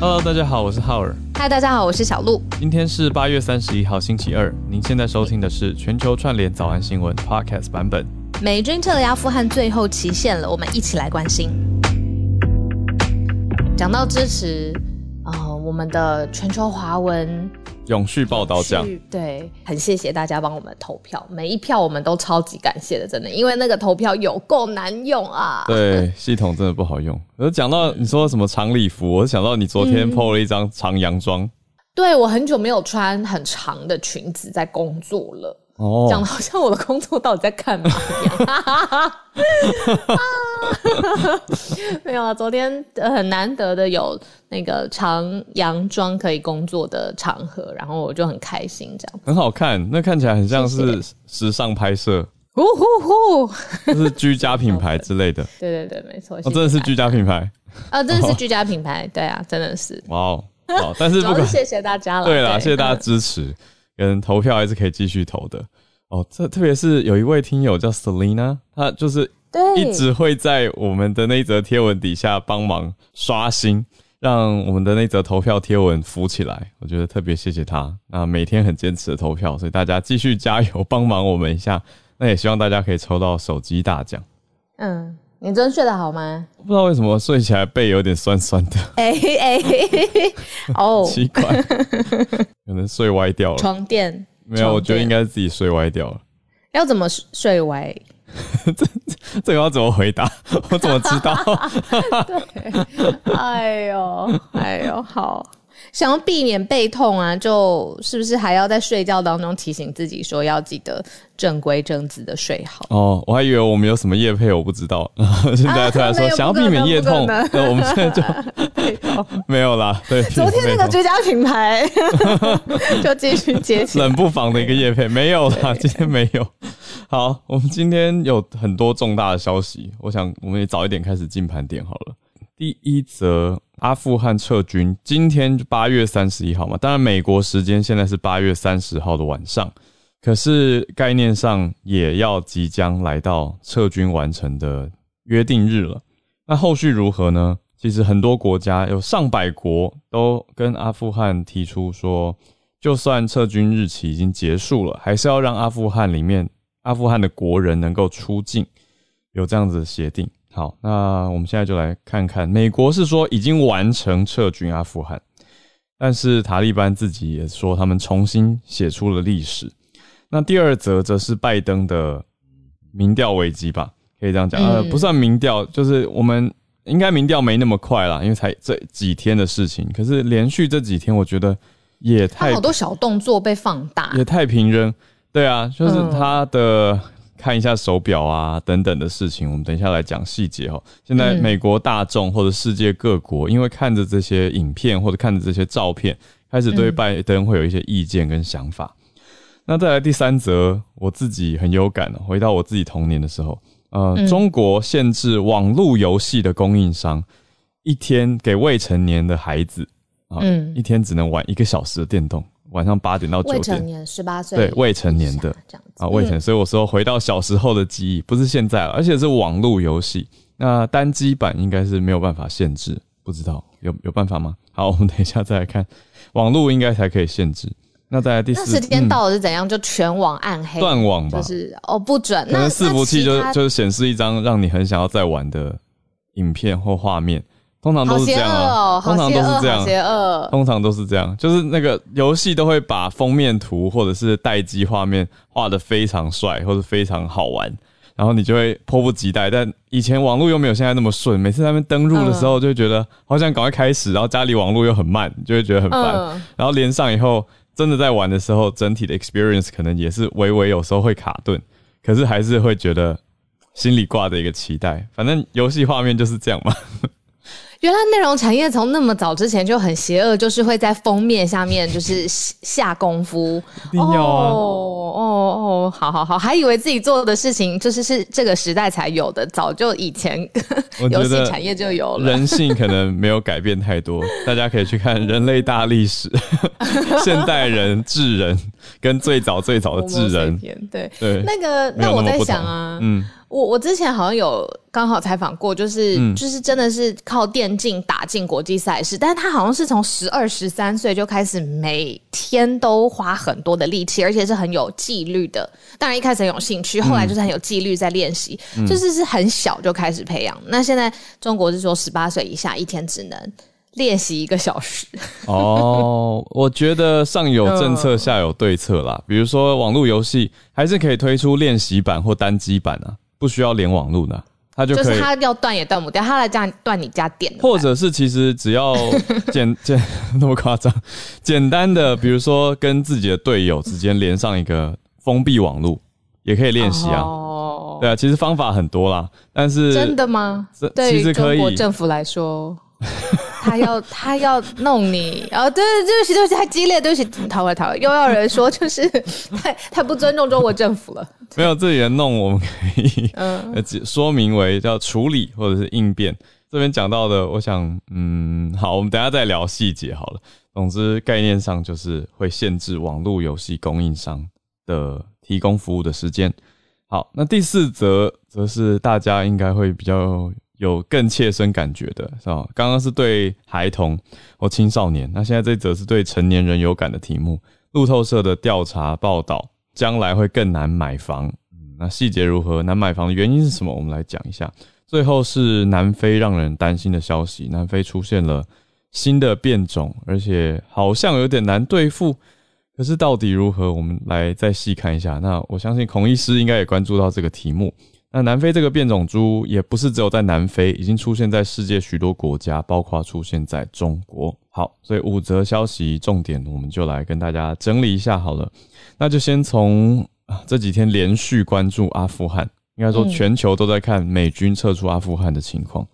Hello，大家好，我是浩尔。嗨，大家好，我是小鹿。今天是八月三十一号，星期二。您现在收听的是全球串联早安新闻 Podcast 版本。美军撤离阿富汗最后期限了，我们一起来关心。讲到支持，呃，我们的全球华文永续报道奖，对，很谢谢大家帮我们投票，每一票我们都超级感谢的，真的，因为那个投票有够难用啊。对，系统真的不好用。我讲到你说什么长礼服，我想到你昨天 PO 了一张长洋装。对我很久没有穿很长的裙子在工作了。哦，讲的好像我的工作到底在干嘛一样。没有啊，昨天很难得的有那个长洋装可以工作的场合，然后我就很开心，这样很好看。那看起来很像是时尚拍摄，呼呼呼，是居家品牌 之类的。对对对，没错，真的是居家品牌啊，真的是居家品牌，对啊，真的是。哇哦，好，但是不管谢谢大家了，对了，谢谢大家支持。跟投票还是可以继续投的哦。这特别是有一位听友叫 Selina，他就是一直会在我们的那一则贴文底下帮忙刷新，让我们的那则投票贴文浮起来。我觉得特别谢谢他，那每天很坚持的投票，所以大家继续加油，帮忙我们一下。那也希望大家可以抽到手机大奖。嗯，你昨天睡得好吗？不知道为什么睡起来背有点酸酸的。哎哎，哦，奇怪。可能睡歪掉了，床垫没有，我觉得应该是自己睡歪掉了。要怎么睡歪？这 这个要怎么回答？我怎么知道？对，哎呦，哎呦，好。想要避免背痛啊，就是不是还要在睡觉当中提醒自己说要记得正规正直的睡好？哦，我还以为我们有什么夜配，我不知道。现在突然说想要避免夜痛，那 我们现在就 没有啦。对，昨天那个居家品牌就继续接起冷不防的一个夜配，没有啦，今天没有。好，我们今天有很多重大的消息，我想我们也早一点开始进盘点好了。第一则。阿富汗撤军，今天八月三十一号嘛，当然美国时间现在是八月三十号的晚上，可是概念上也要即将来到撤军完成的约定日了。那后续如何呢？其实很多国家有上百国都跟阿富汗提出说，就算撤军日期已经结束了，还是要让阿富汗里面阿富汗的国人能够出境，有这样子的协定。好，那我们现在就来看看，美国是说已经完成撤军阿富汗，但是塔利班自己也说他们重新写出了历史。那第二则则是拜登的民调危机吧，可以这样讲，呃，不算民调，就是我们应该民调没那么快啦，因为才这几天的事情。可是连续这几天，我觉得也太好多小动作被放大，也太平扔。对啊，就是他的。看一下手表啊，等等的事情，我们等一下来讲细节哈。现在美国大众或者世界各国，因为看着这些影片或者看着这些照片，开始对拜登会有一些意见跟想法。那再来第三则，我自己很有感哦。回到我自己童年的时候，呃，中国限制网络游戏的供应商，一天给未成年的孩子啊，一天只能玩一个小时的电动。晚上八点到九点，未成年十八岁，对未成年的这样子啊，未成年，所以我说回到小时候的记忆，不是现在了，而且是网络游戏，那单机版应该是没有办法限制，不知道有有办法吗？好，我们等一下再来看，网络应该才可以限制。那再来第四，时间到了是怎样？就全网暗黑，断网吧？就是哦，不准。可能伺服器就就是显示一张让你很想要再玩的影片或画面。通常都是这样啊，通常都是这样，邪恶通常都是这样，就是那个游戏都会把封面图或者是待机画面画的非常帅或者非常好玩，然后你就会迫不及待。但以前网络又没有现在那么顺，每次他们登录的时候就觉得好想赶快开始，然后家里网络又很慢，就会觉得很烦。然后连上以后，真的在玩的时候，整体的 experience 可能也是微微有时候会卡顿，可是还是会觉得心里挂着一个期待。反正游戏画面就是这样嘛。原来内容产业从那么早之前就很邪恶，就是会在封面下面就是下功夫。哦哦哦，好好好，还以为自己做的事情就是是这个时代才有的，早就以前 游戏产业就有了。人性可能没有改变太多，大家可以去看《人类大历史》，现代人智人跟最早最早的 智人，对对，那个那我在想啊，嗯。我我之前好像有刚好采访过，就是就是真的是靠电竞打进国际赛事，但是他好像是从十二十三岁就开始每天都花很多的力气，而且是很有纪律的。当然一开始很有兴趣，后来就是很有纪律在练习，就是是很小就开始培养。那现在中国是说十八岁以下一天只能练习一个小时。哦，我觉得上有政策下有对策啦，比如说网络游戏还是可以推出练习版或单机版啊。不需要连网络的，他就可以。他要断也断不掉，他来这样断你家电。或者是其实只要 简简那么夸张，简单的，比如说跟自己的队友之间连上一个封闭网络，也可以练习啊。哦，对啊，其实方法很多啦，但是真的吗？对于中国政府来说。他要他要弄你哦，对对不起对不起太激烈，对不起逃回逃回，又要人说就是太太不尊重中国政府了。没有这里的弄，我们可以嗯 说明为叫处理或者是应变。这边讲到的，我想嗯好，我们等下再聊细节好了。总之概念上就是会限制网络游戏供应商的提供服务的时间。好，那第四则则是大家应该会比较。有更切身感觉的是吧？刚刚是对孩童或青少年，那现在这则是对成年人有感的题目。路透社的调查报道，将来会更难买房。那细节如何？难买房的原因是什么？我们来讲一下。最后是南非让人担心的消息：南非出现了新的变种，而且好像有点难对付。可是到底如何？我们来再细看一下。那我相信孔医师应该也关注到这个题目。那南非这个变种猪也不是只有在南非，已经出现在世界许多国家，包括出现在中国。好，所以五则消息重点，我们就来跟大家整理一下好了。那就先从这几天连续关注阿富汗，应该说全球都在看美军撤出阿富汗的情况。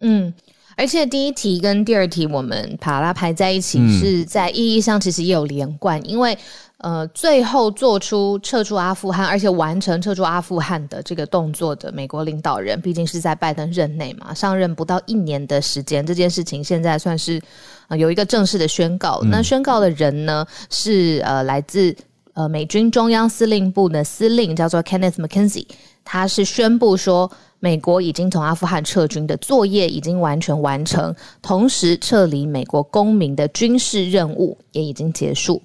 嗯，而且第一题跟第二题我们把它排在一起，是在意义上其实也有连贯，因为。呃，最后做出撤出阿富汗，而且完成撤出阿富汗的这个动作的美国领导人，毕竟是在拜登任内嘛，上任不到一年的时间，这件事情现在算是呃有一个正式的宣告。那宣告的人呢，是呃来自呃美军中央司令部的司令，叫做 Kenneth McKenzie，他是宣布说，美国已经从阿富汗撤军的作业已经完全完成，同时撤离美国公民的军事任务也已经结束。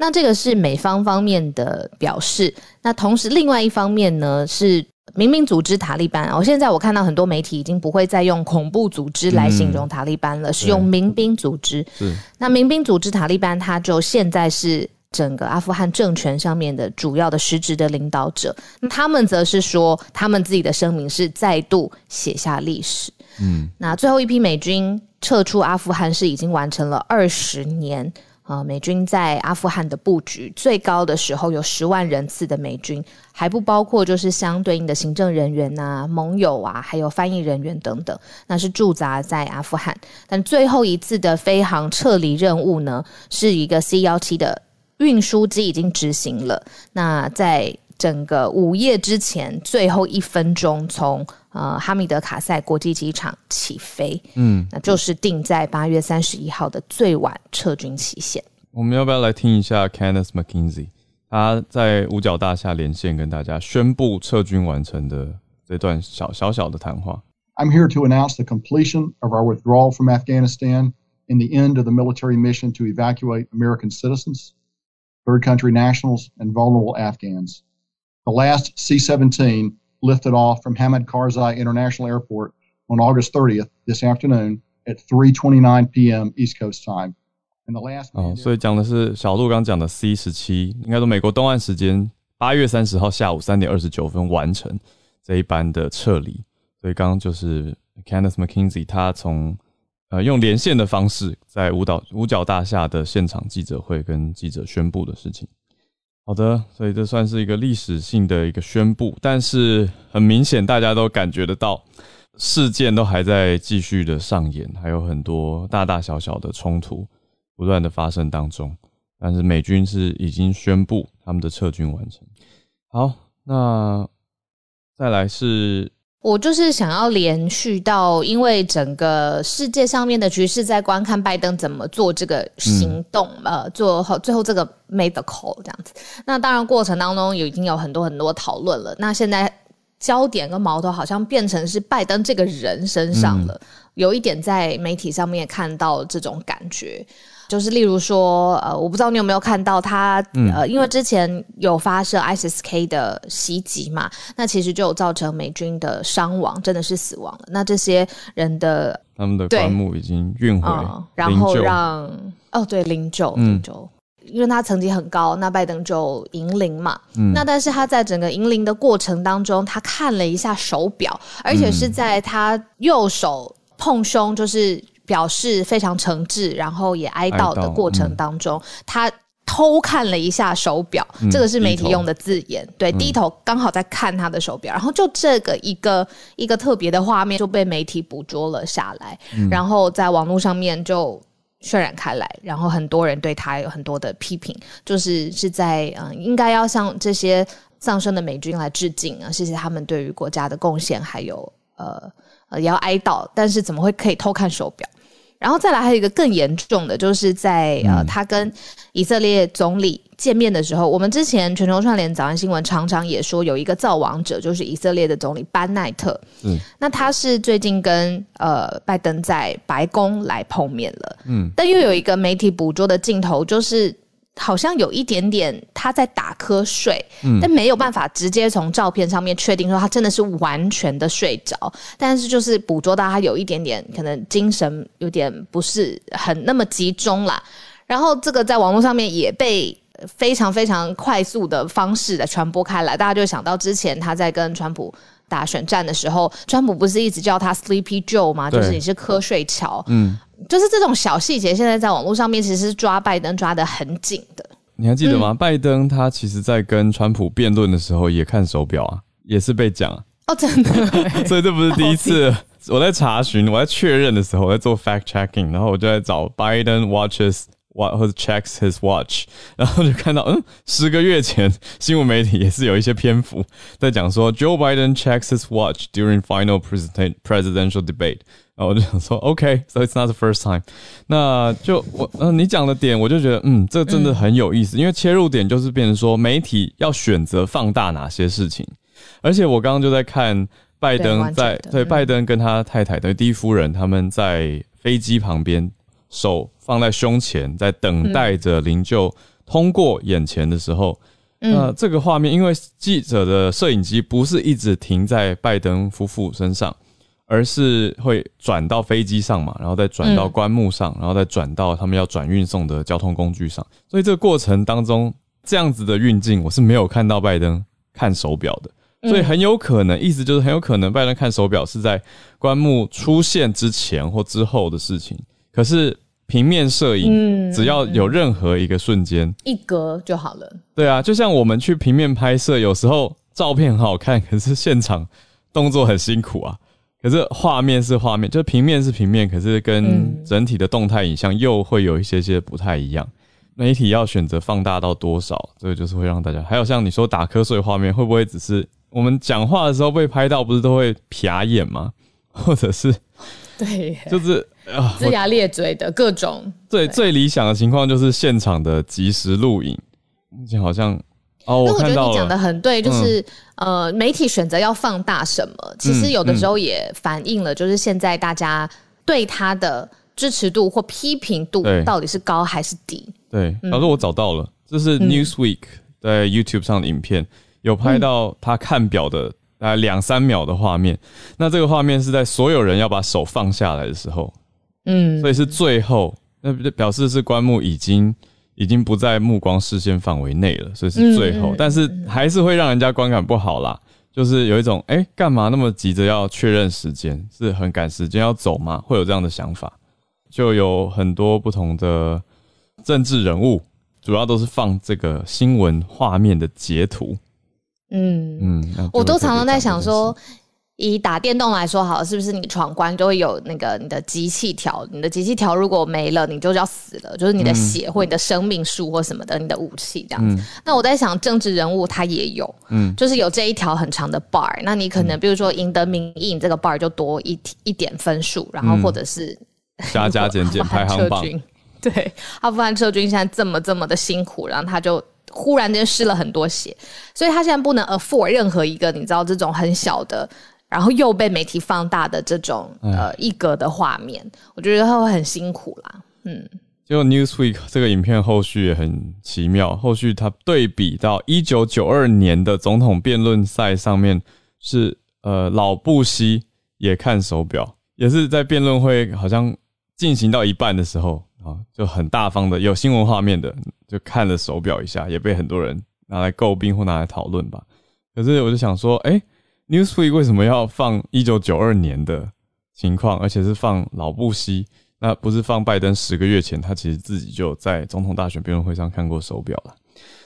那这个是美方方面的表示，那同时另外一方面呢是民兵组织塔利班。我现在我看到很多媒体已经不会再用恐怖组织来形容塔利班了，是用民兵组织。那民兵组织塔利班，他就现在是整个阿富汗政权上面的主要的实质的领导者。那他们则是说，他们自己的声明是再度写下历史。嗯，那最后一批美军撤出阿富汗是已经完成了二十年。啊，美军在阿富汗的布局最高的时候有十万人次的美军，还不包括就是相对应的行政人员呐、盟友啊，还有翻译人员等等，那是驻扎在阿富汗。但最后一次的飞航撤离任务呢，是一个 C 幺七的运输机已经执行了。那在整个午夜之前最后一分钟从。呃，哈米德卡塞国际机场起飞，嗯，那就是定在八月三十一号的最晚撤军期限。我们要不要来听一下 Kenneth McKinsey 他在五角大厦连线跟大家宣布撤军完成的这段小小小的谈话？I'm here to announce the completion of our withdrawal from Afghanistan and the end of the military mission to evacuate American citizens, third country nationals, and vulnerable Afghans. The last C-17 lifted off from Hamid Karzai International Airport on August 30th this afternoon at 3:29 p.m. East Coast time. And the last 哦，所以讲的是小鹿刚讲的 C 十七，应该说美国东岸时间八月三十号下午三点二十九分完成这一班的撤离。所以刚刚就是 Kenneth McKinsey 他从呃用连线的方式在舞蹈五角大厦的现场记者会跟记者宣布的事情。好的，所以这算是一个历史性的一个宣布，但是很明显，大家都感觉得到事件都还在继续的上演，还有很多大大小小的冲突不断的发生当中。但是美军是已经宣布他们的撤军完成。好，那再来是我就是想要连续到，因为整个世界上面的局势在观看拜登怎么做这个行动，呃，做好最后这个 made the call 这样子。那当然过程当中有已经有很多很多讨论了。那现在焦点跟矛头好像变成是拜登这个人身上了，有一点在媒体上面看到这种感觉。就是例如说，呃，我不知道你有没有看到他，呃，因为之前有发射 ISIS-K 的袭击嘛，那其实就有造成美军的伤亡，真的是死亡了。那这些人的他们的棺木已经运回，然后让哦对灵柩灵柩，因为他成绩很高，那拜登就迎灵嘛。那但是他在整个迎灵的过程当中，他看了一下手表，而且是在他右手碰胸，就是。表示非常诚挚，然后也哀悼的过程当中，他偷看了一下手表，这个是媒体用的字眼，对，低头刚好在看他的手表，然后就这个一个一个特别的画面就被媒体捕捉了下来，然后在网络上面就渲染开来，然后很多人对他有很多的批评，就是是在嗯，应该要向这些丧生的美军来致敬啊，谢谢他们对于国家的贡献，还有呃呃也要哀悼，但是怎么会可以偷看手表？然后再来还有一个更严重的，就是在呃，他跟以色列总理见面的时候，我们之前全球串联早安新闻常常也说有一个造王者，就是以色列的总理班奈特。嗯，那他是最近跟呃拜登在白宫来碰面了。嗯，但又有一个媒体捕捉的镜头，就是。好像有一点点他在打瞌睡，但没有办法直接从照片上面确定说他真的是完全的睡着，但是就是捕捉到他有一点点可能精神有点不是很那么集中啦。然后这个在网络上面也被非常非常快速的方式的传播开来，大家就想到之前他在跟川普打选战的时候，川普不是一直叫他 Sleepy Joe 吗？就是你是瞌睡乔，嗯。就是这种小细节，现在在网络上面其实是抓拜登抓的很紧的。你还记得吗？拜登他其实在跟川普辩论的时候也看手表啊，也是被讲哦，真的。所以这不是第一次。我在查询，我在确认的时候，我在做 fact checking，然后我就在找 Biden watches what 或者 checks his watch，然后就看到，嗯，十个月前新闻媒体也是有一些篇幅在讲说 Joe Biden checks his watch during final president presidential debate。然后我就想说，OK，so it's not the first time。那就我嗯，你讲的点，我就觉得嗯，这真的很有意思，因为切入点就是变成说，媒体要选择放大哪些事情。而且我刚刚就在看拜登在对拜登跟他太太的第一夫人他们在飞机旁边，手放在胸前，在等待着灵柩通过眼前的时候，那这个画面，因为记者的摄影机不是一直停在拜登夫妇身上。而是会转到飞机上嘛，然后再转到棺木上，然后再转到他们要转运送的交通工具上。所以这个过程当中，这样子的运镜我是没有看到拜登看手表的，所以很有可能，意思就是很有可能拜登看手表是在棺木出现之前或之后的事情。可是平面摄影，只要有任何一个瞬间一格就好了。对啊，就像我们去平面拍摄，有时候照片很好看，可是现场动作很辛苦啊。可是画面是画面，就平面是平面，可是跟整体的动态影像又会有一些些不太一样。媒体要选择放大到多少，这个就是会让大家。还有像你说打瞌睡画面，会不会只是我们讲话的时候被拍到，不是都会瞟眼吗？或者是 对，就是啊，龇牙咧嘴的各种。最最理想的情况就是现场的即时录影，目前好像。哦，那我觉得你讲的很对，就是呃，媒体选择要放大什么，其实有的时候也反映了，就是现在大家对他的支持度或批评度到底是高还是低。对，老师，我找到了，这是 Newsweek 在 YouTube 上的影片，有拍到他看表的大概两三秒的画面。那这个画面是在所有人要把手放下来的时候，嗯，所以是最后，那表示是棺木已经。已经不在目光视线范围内了，所以是最后，但是还是会让人家观感不好啦。就是有一种，哎，干嘛那么急着要确认时间？是很赶时间要走吗？会有这样的想法。就有很多不同的政治人物，主要都是放这个新闻画面的截图。嗯嗯，我都常常在想说。以打电动来说，好，是不是你闯关就会有那个你的集气条？你的集气条如果没了，你就要死了，就是你的血或你的生命数或什么的，你的武器这样子。那我在想，政治人物他也有，嗯，就是有这一条很长的 bar。那你可能比如说赢得民意，这个 bar 就多一一点分数，然后或者是加加减减排行榜。对，阿富汗撤军现在这么这么的辛苦，然后他就忽然间失了很多血，所以他现在不能 afford 任何一个你知道这种很小的。然后又被媒体放大的这种呃一格的画面，我觉得他会很辛苦啦。嗯，就 Newsweek 这个影片后续也很奇妙，后续它对比到一九九二年的总统辩论赛上面，是呃老布希也看手表，也是在辩论会好像进行到一半的时候啊，就很大方的有新闻画面的就看了手表一下，也被很多人拿来诟病或拿来讨论吧。可是我就想说，哎。Newsweek 为什么要放一九九二年的情况，而且是放老布希？那不是放拜登十个月前，他其实自己就在总统大选辩论会上看过手表了。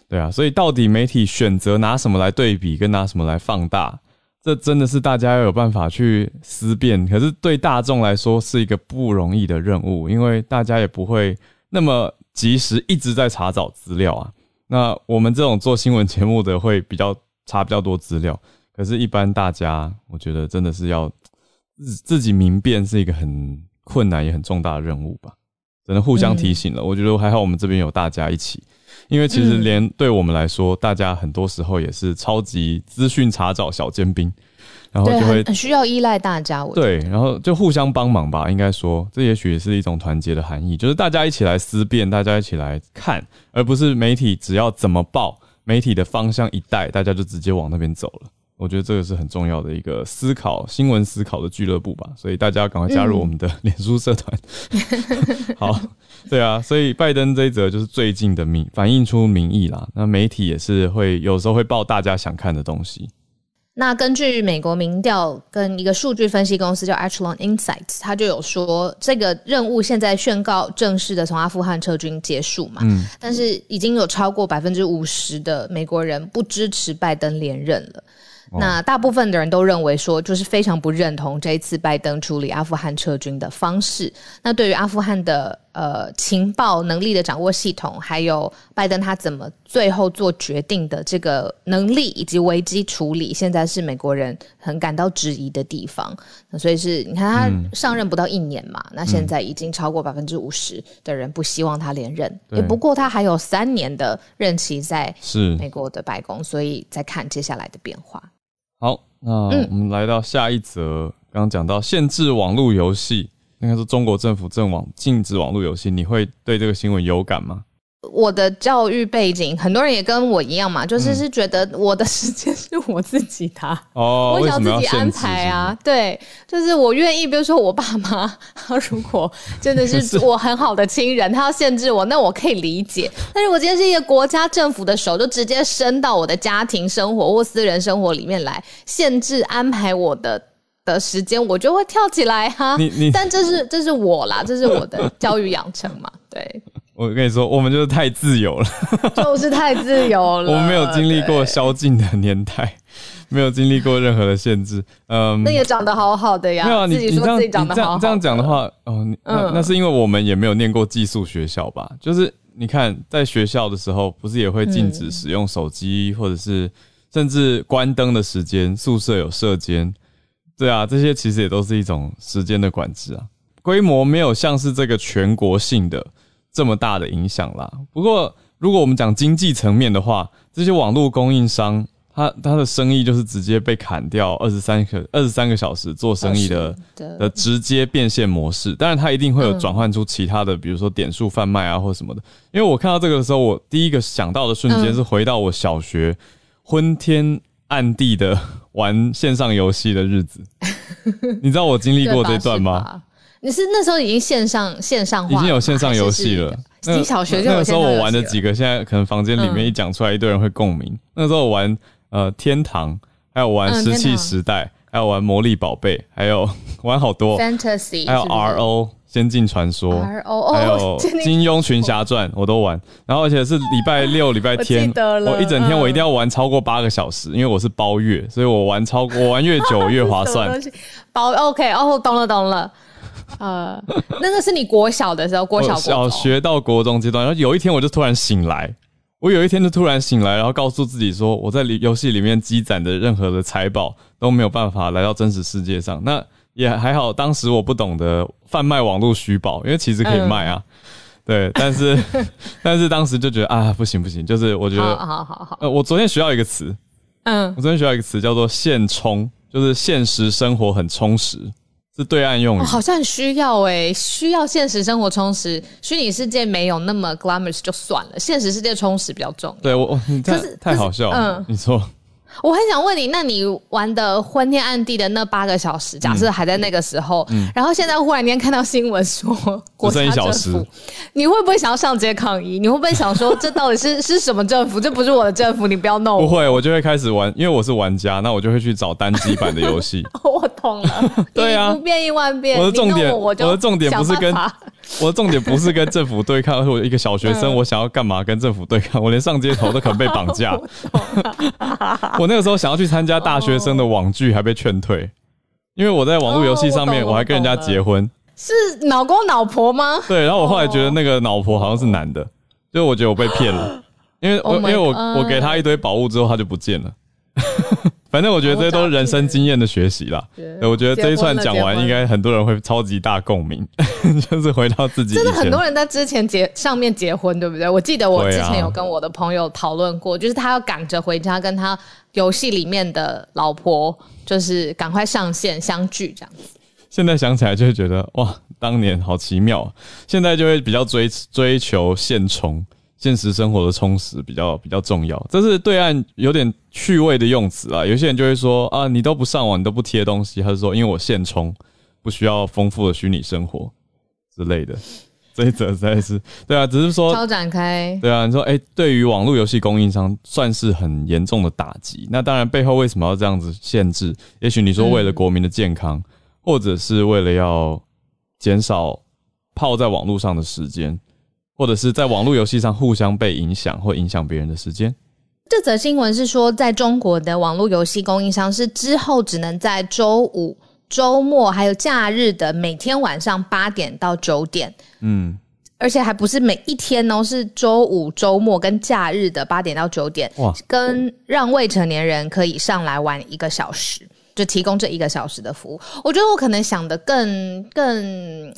对啊，所以到底媒体选择拿什么来对比，跟拿什么来放大，这真的是大家要有办法去思辨。可是对大众来说是一个不容易的任务，因为大家也不会那么及时一直在查找资料啊。那我们这种做新闻节目的会比较查比较多资料。可是，一般大家，我觉得真的是要自自己明辨，是一个很困难也很重大的任务吧。只能互相提醒了。我觉得还好，我们这边有大家一起，因为其实连对我们来说，大家很多时候也是超级资讯查找小尖兵，然后就会很需要依赖大家。对，然后就互相帮忙吧。应该说，这也许也是一种团结的含义，就是大家一起来思辨，大家一起来看，而不是媒体只要怎么报，媒体的方向一带，大家就直接往那边走了。我觉得这个是很重要的一个思考新闻思考的俱乐部吧，所以大家赶快加入我们的脸书社团。好，对啊，所以拜登这一则就是最近的民反映出民意啦。那媒体也是会有时候会报大家想看的东西。那根据美国民调跟一个数据分析公司叫 Echelon Insights，他就有说这个任务现在宣告正式的从阿富汗撤军结束嘛？嗯，但是已经有超过百分之五十的美国人不支持拜登连任了。那大部分的人都认为说，就是非常不认同这一次拜登处理阿富汗撤军的方式。那对于阿富汗的呃情报能力的掌握系统，还有拜登他怎么最后做决定的这个能力以及危机处理，现在是美国人很感到质疑的地方。那所以是你看他上任不到一年嘛，那现在已经超过百分之五十的人不希望他连任。也不过他还有三年的任期在是美国的白宫，所以再看接下来的变化。好，那我们来到下一则，刚刚讲到限制网络游戏，应该是中国政府正网禁止网络游戏，你会对这个新闻有感吗？我的教育背景，很多人也跟我一样嘛，就是是觉得我的时间是我自己的，哦，我想自己安排啊。对，就是我愿意，比如说我爸妈，他如果真的是 我很好的亲人，他要限制我，那我可以理解。但是我今天是一个国家政府的手，就直接伸到我的家庭生活或私人生活里面来，限制安排我的的时间，我就会跳起来哈。但这是这是我啦，这是我的教育养成嘛，对。我跟你说，我们就是太自由了，就是太自由了。我们没有经历过宵禁的年代，没有经历过任何的限制。嗯，那也长得好好的呀。没有啊，你你这样你这样这样讲的话，哦，那那是因为我们也没有念过寄宿学校吧？就是你看，在学校的时候，不是也会禁止使用手机，或者是甚至关灯的时间，宿舍有射间，对啊，这些其实也都是一种时间的管制啊。规模没有像是这个全国性的。这么大的影响啦。不过，如果我们讲经济层面的话，这些网络供应商，他他的生意就是直接被砍掉二十三个二十三个小时做生意的的直接变现模式。当然，他一定会有转换出其他的，比如说点数贩卖啊，或什么的。因为我看到这个的时候，我第一个想到的瞬间是回到我小学昏天暗地的玩线上游戏的日子。你知道我经历过这段吗？你是那时候已经线上线上已经有线上游戏了。你小学就那个时候我玩的几个，现在可能房间里面一讲出来，一堆人会共鸣。那时候我玩呃天堂，还有玩石器时代，还有玩魔力宝贝，还有 玩好多，Fantasy，还有 RO 仙境传说还有 金庸群侠传我都玩，然后而且是礼拜六、礼拜 天我一整天嗯我一定要玩超过八个小时，因为我是包月，所以我玩超我玩越久越划算。包 OK 哦，懂了懂了。呃，那个是你国小的时候，国小我小学到国中阶段，然后有一天我就突然醒来，我有一天就突然醒来，然后告诉自己说，我在里游戏里面积攒的任何的财宝都没有办法来到真实世界上。那也还好，当时我不懂得贩卖网络虚宝，因为其实可以卖啊。对，但是 但是当时就觉得啊，不行不行，就是我觉好得，好好好，呃，我昨天学到一个词，嗯我，昨天学到一个词叫做现充，就是现实生活很充实，是对岸用语。哦好像很需要诶，需要现实生活充实，虚拟世界没有那么 glamorous 就算了，现实世界充实比较重要。对我，我你太可是太好笑了。嗯你说。我很想问你，那你玩的昏天暗地的那八个小时，假设还在那个时候，然后现在忽然间看到新闻说国家嗯只剩一小政时府，你会不会想要上街抗议？你会不会想说这到底是 是什么政府？这不是我的政府，你不要弄我。不会，我就会开始玩，因为我是玩家，那我就会去找单机版的游戏。我懂了，对啊不变一万变。我的重点我我我的重点不是跟我的重点不是跟政府对抗，而是我一个小学生，嗯我想要干嘛跟政府对抗？我连上街头都可能被绑架。我那个时候想要去参加大学生的网剧，还被劝退，因为我在网络游戏上面哦我还跟人家结婚。是老公老婆吗？对，然后我后来觉得那个老婆好像是男的，就我觉得我被骗了，因为我 Oh 因为我我给他一堆宝物之后，他就不见了。反正我觉得这些都是人生经验的学习啦。对我觉得这一串讲完，应该很多人会超级大共鸣，就是回到自己真的很多人在之前结上面结婚，对不对？我记得我之前有跟我的朋友讨论过，就是他要赶着回家跟他游戏里面的老婆，就是赶快上线相聚这样子。现在想起来就会觉得哇，当年好奇妙啊。现在就会比较追追求现充，现实生活的充实比较比较重要。这是对岸有点趣味的用词啊。有些人就会说啊，你都不上网，你都不贴东西，他是说因为我现充，不需要丰富的虚拟生活之类的。这一则实在是对啊，只是说超展开，对啊，你说，哎、对于网络游戏供应商算是很严重的打击。那当然，背后为什么要这样子限制？也许你说为了国民的健康，或者是为了要减少泡在网络上的时间，或者是在网络游戏上互相被影响或影响别人的时间。这则新闻是说，在中国的网络游戏供应商是之后只能在周五、周末还有假日的每天晚上八点到九点，嗯，而且还不是每一天哦，是周五、周末跟假日的八点到九点，哇，跟让未成年人可以上来玩一个小时，就提供这一个小时的服务。我觉得我可能想的更更。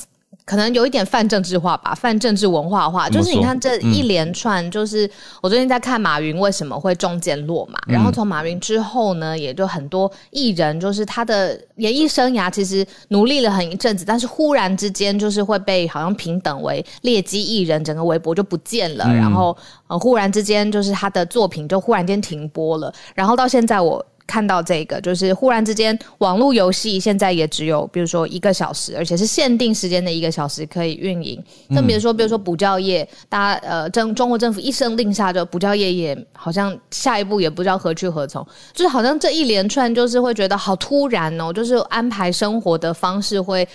可能有一点泛政治化吧，泛政治文化化，就是你看这一连串，就是我最近在看马云为什么会中箭落马，然后从马云之后呢，也就很多艺人，就是他的演艺生涯其实努力了很一阵子，但是忽然之间就是会被好像平等为劣迹艺人，整个微博就不见了，然后呃忽然之间就是他的作品就忽然间停播了，然后到现在我。看到这个，就是忽然之间，网络游戏现在也只有，比如说一个小时，而且是限定时间的一个小时可以运营。更别说，比如说补教业，大家呃，政中国政府一声令下，就补教业也好像下一步也不知道何去何从，就是好像这一连串就是会觉得好突然哦，就是安排生活的方式会。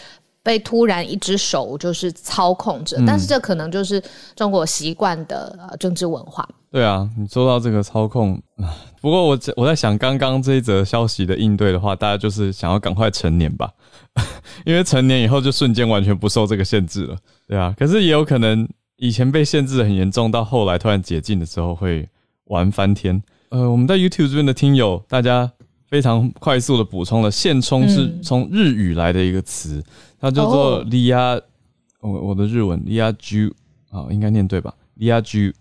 被突然一只手就是操控着，但是这可能就是中国习惯的呃政治文化。对啊，你说到这个操控，啊 不过我我在想，刚刚这一则消息的应对的话，大家就是想要赶快成年吧，因为成年以后就瞬间完全不受这个限制了，对啊。可是也有可能以前被限制得很严重，到后来突然解禁的时候会玩翻天。呃，我们在 YouTube 这边的听友，大家非常快速的补充了“现充”是从日语来的一个词，它叫做哦 “lia”，我我的日文 “lia ju” 啊，应该念对吧？“lia ju”。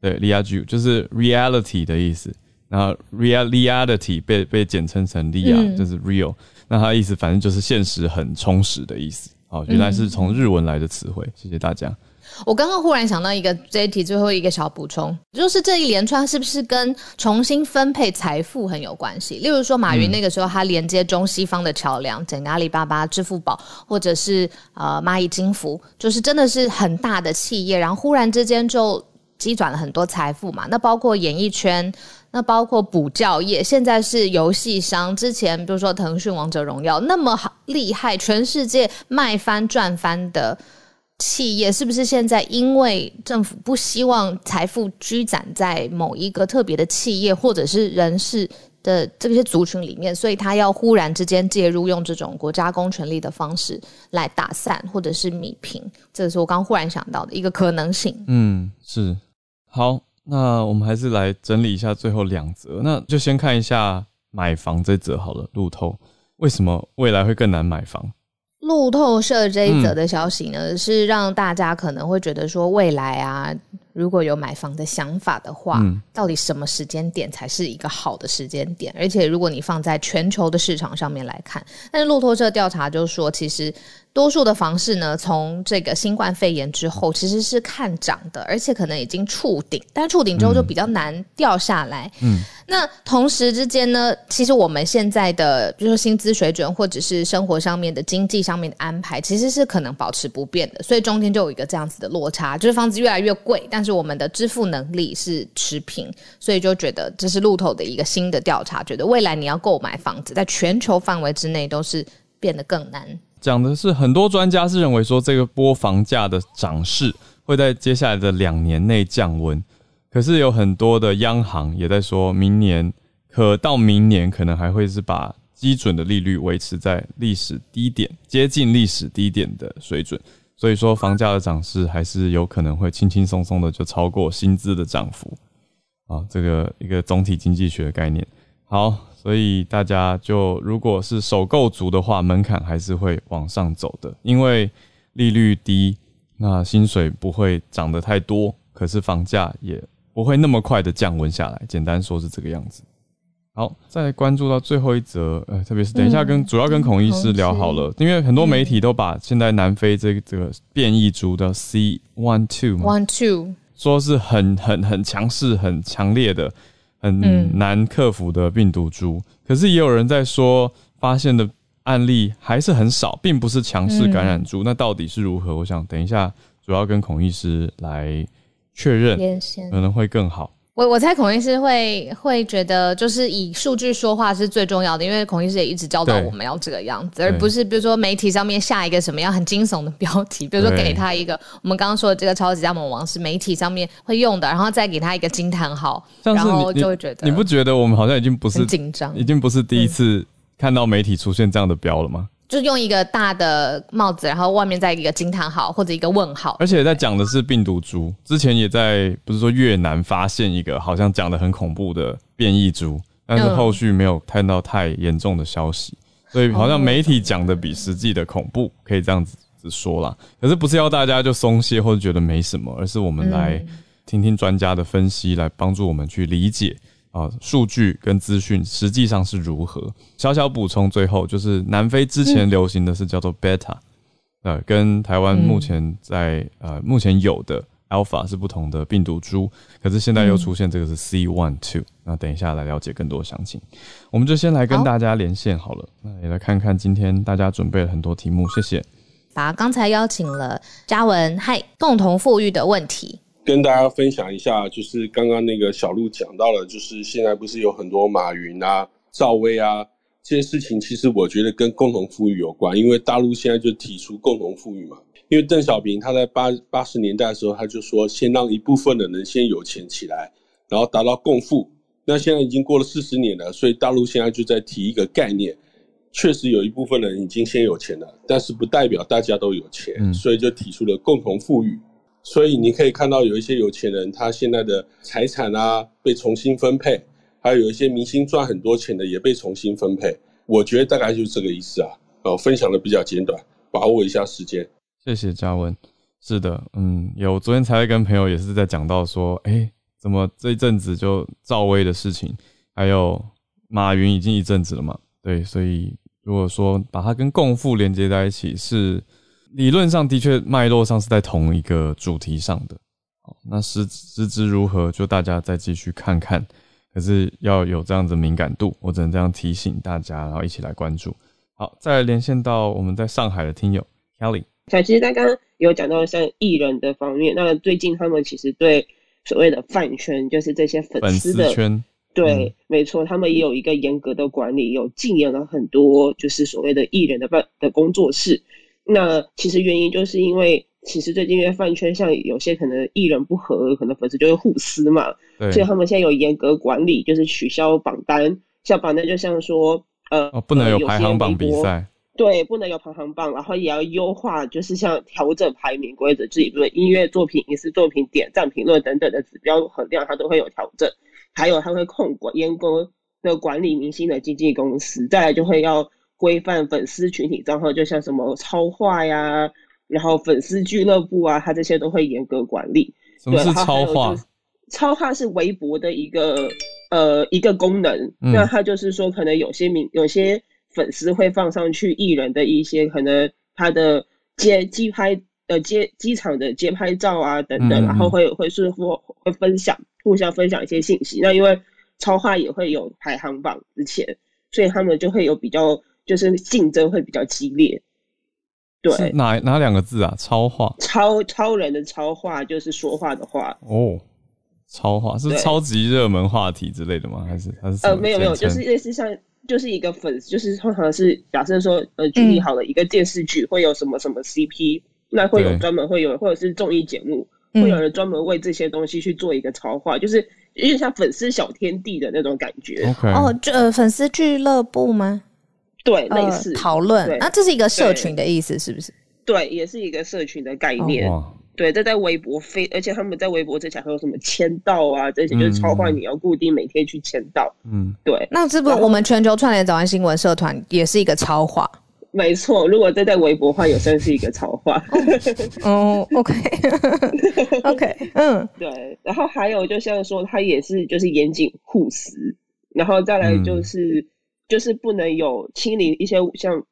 对 i a g 就是 reality 的意思，然后 real reality 被被简称成 lia，、嗯就是 real，那它的意思反正就是现实很充实的意思。好，原来是从日文来的词汇，谢谢大家。我刚刚忽然想到一个这一题最后一个小补充，就是这一连串是不是跟重新分配财富很有关系？例如说，马云那个时候他连接中西方的桥梁，整个阿里巴巴、支付宝，或者是呃蚂蚁金服，就是真的是很大的企业，然后忽然之间就积攒了很多财富嘛。那包括演艺圈。那包括补教业，现在是游戏商，之前比如说腾讯王者荣耀那么好厉害，全世界卖翻赚翻的。企业是不是现在因为政府不希望财富居攒在某一个特别的企业或者是人士的这些族群里面，所以他要忽然之间介入，用这种国家公权力的方式来打散或者是弭平？这是我刚忽然想到的一个可能性。嗯，是。好，那我们还是来整理一下最后两则，那就先看一下买房这则好了。路透为什么未来会更难买房？路透社这一则的消息呢，是让大家可能会觉得说，未来啊，如果有买房的想法的话，到底什么时间点才是一个好的时间点？而且，如果你放在全球的市场上面来看，但是路透社调查就说，其实。多数的房市呢，从这个新冠肺炎之后，其实是看涨的，而且可能已经触顶，但是触顶之后就比较难掉下来。嗯，那同时之间呢，其实我们现在的，比如说薪资水准，或者是生活上面的经济上面的安排，其实是可能保持不变的，所以中间就有一个这样子的落差，就是房子越来越贵，但是我们的支付能力是持平，所以就觉得这是路透的一个新的调查，觉得未来你要购买房子，在全球范围之内都是变得更难。讲的是很多专家是认为说，这个波房价的涨势会在接下来的两年内降温。可是有很多的央行也在说，明年可到明年可能还会是把基准的利率维持在历史低点，接近历史低点的水准。所以说，房价的涨势还是有可能会轻轻松松的就超过薪资的涨幅。啊，这个一个总体经济学的概念。好。所以大家就如果是首购族的话，门槛还是会往上走的，因为利率低，那薪水不会涨得太多，可是房价也不会那么快的降温下来。简单说是这个样子。好，再关注到最后一则，呃，特别是等一下跟主要跟孔医师聊好了，因为很多媒体都把现在南非这个这个变异株的 C one two one two 说是很很很强势、很强烈的。很难克服的病毒株，可是也有人在说，发现的案例还是很少，并不是强势感染株。那到底是如何？我想等一下主要跟孔医师来确认，可能会更好。我我猜孔医师会会觉得，就是以数据说话是最重要的，因为孔医师也一直教导我们要这个样子，而不是比如说媒体上面下一个什么样很惊悚的标题，比如说给他一个我们刚刚说的这个超级加盟王是媒体上面会用的，然后再给他一个惊叹号，然后就会觉得你不觉得我们好像已经不是紧张，已经不是第一次看到媒体出现这样的标了吗？就用一个大的帽子，然后外面再一个惊叹号或者一个问号，而且在讲的是病毒株。之前也在不是说越南发现一个好像讲的很恐怖的变异株，但是后续没有看到太严重的消息，所以好像媒体讲的比实际的恐怖，可以这样子说啦。可是不是要大家就松懈或者觉得没什么，而是我们来听听专家的分析，来帮助我们去理解。啊，数据跟资讯实际上是如何？小小补充，最后就是南非之前流行的是叫做 Beta，呃，跟台湾目前在呃目前有的 Alpha 是不同的病毒株，可是现在又出现这个是 C one two。那等一下来了解更多详情，我们就先来跟大家连线好了。那也来看看今天大家准备了很多题目，谢谢。把刚才邀请了嘉文，嗨，共同富裕的问题。跟大家分享一下，就是刚刚那个小鹿讲到了，就是现在不是有很多马云啊、赵薇啊这些事情，其实我觉得跟共同富裕有关，因为大陆现在就提出共同富裕嘛。因为邓小平他在八八十年代的时候，他就说先让一部分的人先有钱起来，然后达到共富。那现在已经过了四十年了，所以大陆现在就在提一个概念，确实有一部分人已经先有钱了，但是不代表大家都有钱，所以就提出了共同富裕。所以你可以看到有一些有钱人，他现在的财产啊被重新分配，还有有一些明星赚很多钱的也被重新分配。我觉得大概就是这个意思啊。哦，分享的比较简短，把握一下时间。谢谢嘉文。是的，嗯，有昨天才跟朋友也是在讲到说，哎，怎么这一阵子就赵薇的事情，还有马云已经一阵子了嘛？对，所以如果说把它跟共富连接在一起是。理论上的确脉络上是在同一个主题上的，好，那实实质如何，就大家再继续看看。可是要有这样子敏感度，我只能这样提醒大家，然后一起来关注。好，再来连线到我们在上海的听友 Kelly。小其实他刚刚有讲到像艺人的方面，那最近他们其实对所谓的饭圈，就是这些粉丝的圈，对，没错，他们也有一个严格的管理，有禁言了很多就是所谓的艺人的办的工作室。那其实原因就是因为，其实最近因为饭圈像有些可能艺人不合，可能粉丝就会互撕嘛，对，所以他们现在有严格管理，就是取消榜单，像榜单就像说，呃，哦，不能有有排行榜比赛，对，不能有排行榜，然后也要优化，就是像调整排名规则，自己对音乐作品、影视作品、点赞、评论等等的指标衡量，它都会有调整。还有，它会控管严格的管理明星的经纪公司，再来就会要规范粉丝群体账号，就像什么超话呀，然后粉丝俱乐部啊，它这些都会严格管理。超话就？是超话是微博的一个呃一个功能，嗯那它就是说，可能有些名有些粉丝会放上去艺人的一些可能他的街机拍呃街机场的街拍照啊等等，嗯嗯嗯然后会会是或会分享互相分享一些信息。那因为超话也会有排行榜之前，所以他们就会有比较就是竞争会比较激烈。对，是哪哪两个字啊？超话。超超人的超话就是说话的话，哦，超话是超级热门话题之类的吗？还是还是呃，没有没有，就是类似像就是一个粉丝，就是通常是假设说，呃，举例嗯好了，一个电视剧会有什么什么 CP，那会有专门会有，或者是综艺节目，嗯。会有人专门为这些东西去做一个超话，就是有点像粉丝小天地的那种感觉。哦，就呃粉丝俱乐部吗？对，类呃似，讨论对，那这是一个社群的意思，是不是？对，也是一个社群的概哦念。哇，对，这在微博非，而且他们在微博之前还有什么签到啊，这些就是超话，嗯你要固定每天去签到。嗯，对，那是不是我们全球串联早安新闻社团也是一个超话？没错，如果这在微博的话，也算是一个超话。哦，OK，OK，嗯对，然后还有就像说，它也是就是严谨护食，然后再来就是、就是不能有清理一些像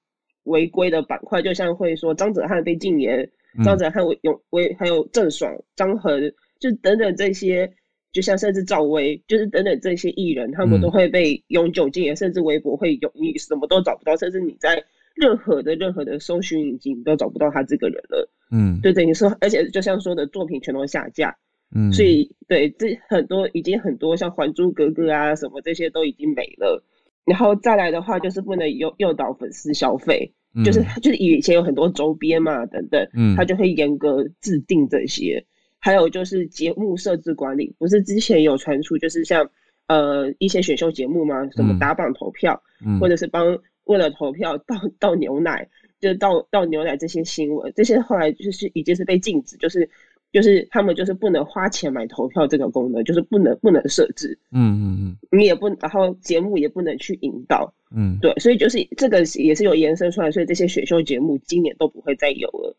违规的板块，就像会说张哲瀚被禁言，嗯张哲瀚为有为还有郑爽、张恒，就等等这些，就像甚至赵薇，就是等等这些艺人，他们嗯都会被永久禁言，甚至微博会有你什么都找不到，甚至你在任何的任何的搜寻引擎都找不到他这个人了。嗯，对等于说，而且就像说的作品全都下架，嗯，所以对这很多已经很多像《还珠格格》啊什么这些都已经没了。然后再来的话，就是不能诱诱导粉丝消费，嗯就是就是以前有很多周边嘛等等，嗯。他就会严格制定这些。还有就是节目设置管理，不是之前有传出就是像呃一些选秀节目嘛，什么嗯。打榜投票，嗯。或者是帮为了投票倒倒牛奶，就倒倒牛奶这些新闻，这些后来就是已经是被禁止，就是就是他们就是不能花钱买投票这个功能，就是不能不能设置，嗯嗯嗯。你也不然后节目也不能去引导，嗯。嗯，对，所以就是这个也是有延伸出来，所以这些选秀节目今年都不会再有了。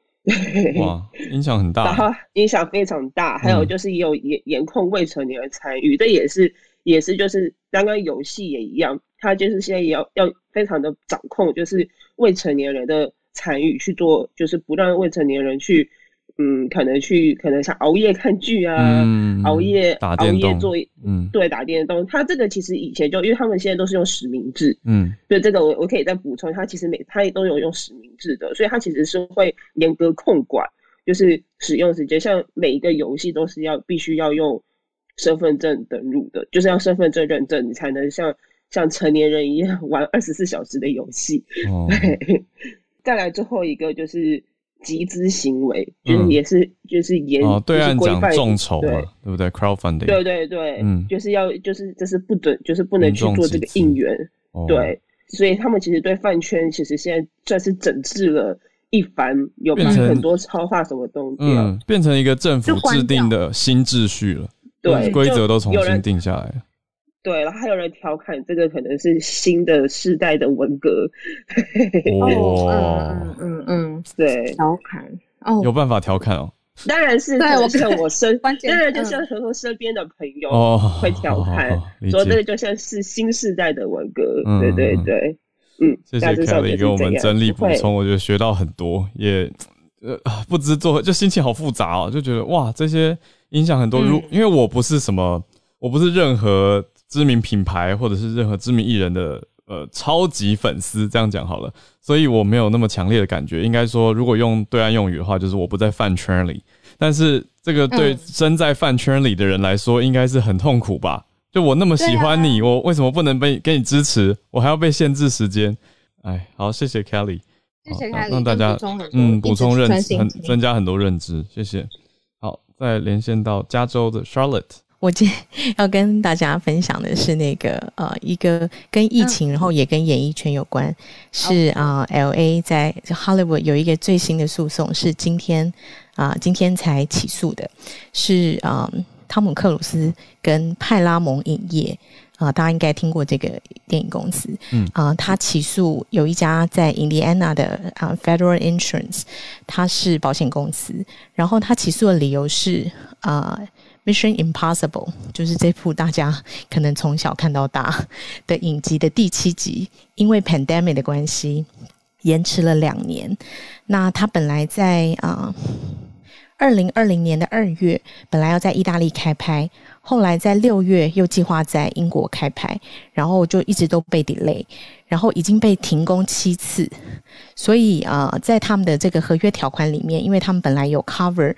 哇，影响很大。然大，后影响非常大，还有嗯。就是也有严严控未成年人参与，这也是也是就是刚刚游戏也一样，它就是现在也要要非常的掌控，就是未成年人的参与去做，就是不让未成年人去，嗯，可能去可能像熬夜看剧啊，嗯，熬夜打熬夜做嗯对打电动，他这个其实以前就因为他们现在都是用实名制，嗯对这个我我可以再补充，他其实每他也都有用实名制的，所以他其实是会严格控管，就是使用时间，像每一个游戏都是要必须要用身份证登录的，就是要身份证认证，你才能像像成年人一样玩二十四小时的游戏。哦，再来最后一个就是集资行为，就是嗯也是、就是严哦，对就是岸讲众筹嘛，对对不对？crowdfunding，对对对，嗯就是要就是这是不准，就是不能去做这个应援。哦，对，所以他们其实对饭圈其实现在算是整治了一番，有把变成很多超话什么东西。嗯，变成一个政府制定的新秩序了，对规则都重新定下来了。对，然后还有人调侃这个可能是新的世代的文革。哦，哦嗯，嗯嗯，对，调侃哦，有办法调侃哦。当然是对我看我身，关键当然就嗯像很多身边的朋友哦，会调侃说这个就像是新世代的文革。嗯对对嗯对，嗯，谢谢大致上 Kelly 就是这样给我们整理补充，我觉得学到很多，也呃啊不知作何，就心情好复杂哦，就觉得哇，这些影响很多。如、嗯因为我不是什么，我不是任何知名品牌或者是任何知名艺人的呃超级粉丝，这样讲好了，所以我没有那么强烈的感觉。应该说，如果用对岸用语的话，就是我不在饭圈里。但是这个对嗯身在饭圈里的人来说，应该是很痛苦吧？就我那么喜欢你，啊我为什么不能被给你支持？我还要被限制时间？哎，好，谢谢 Kelly，谢谢谢凯里，让大家嗯补充认知，很增加很多认知，谢谢。好，再连线到加州的 Charlotte，我今天要跟大家分享的是那个呃，一个跟疫情，然后也跟演艺圈有关，是啊、呃 L A 在 Hollywood 有一个最新的诉讼，是今天啊、今天才起诉的，是啊、汤姆克鲁斯跟派拉蒙影业。啊、大家应该听过这个电影公司，嗯啊、他起诉有一家在印第安纳的啊、Federal Insurance，它是保险公司，然后他起诉的理由是啊、Mission Impossible》就是这部大家可能从小看到大的影集的第七集，因为 pandemic 的关系延迟了两年。那它本来在啊二零二零年的二月，本来要在意大利开拍，后来在六月又计划在英国开拍，然后就一直都被 delay，然后已经被停工七次。所以啊、呃在他们的这个合约条款里面，因为他们本来有 cover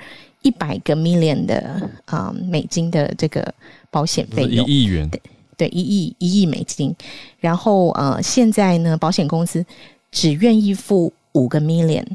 一百个 million 的啊、美金的这个保险费用一用，亿元，对，一亿一亿美金。然后呃，现在呢，保险公司只愿意付五个 million，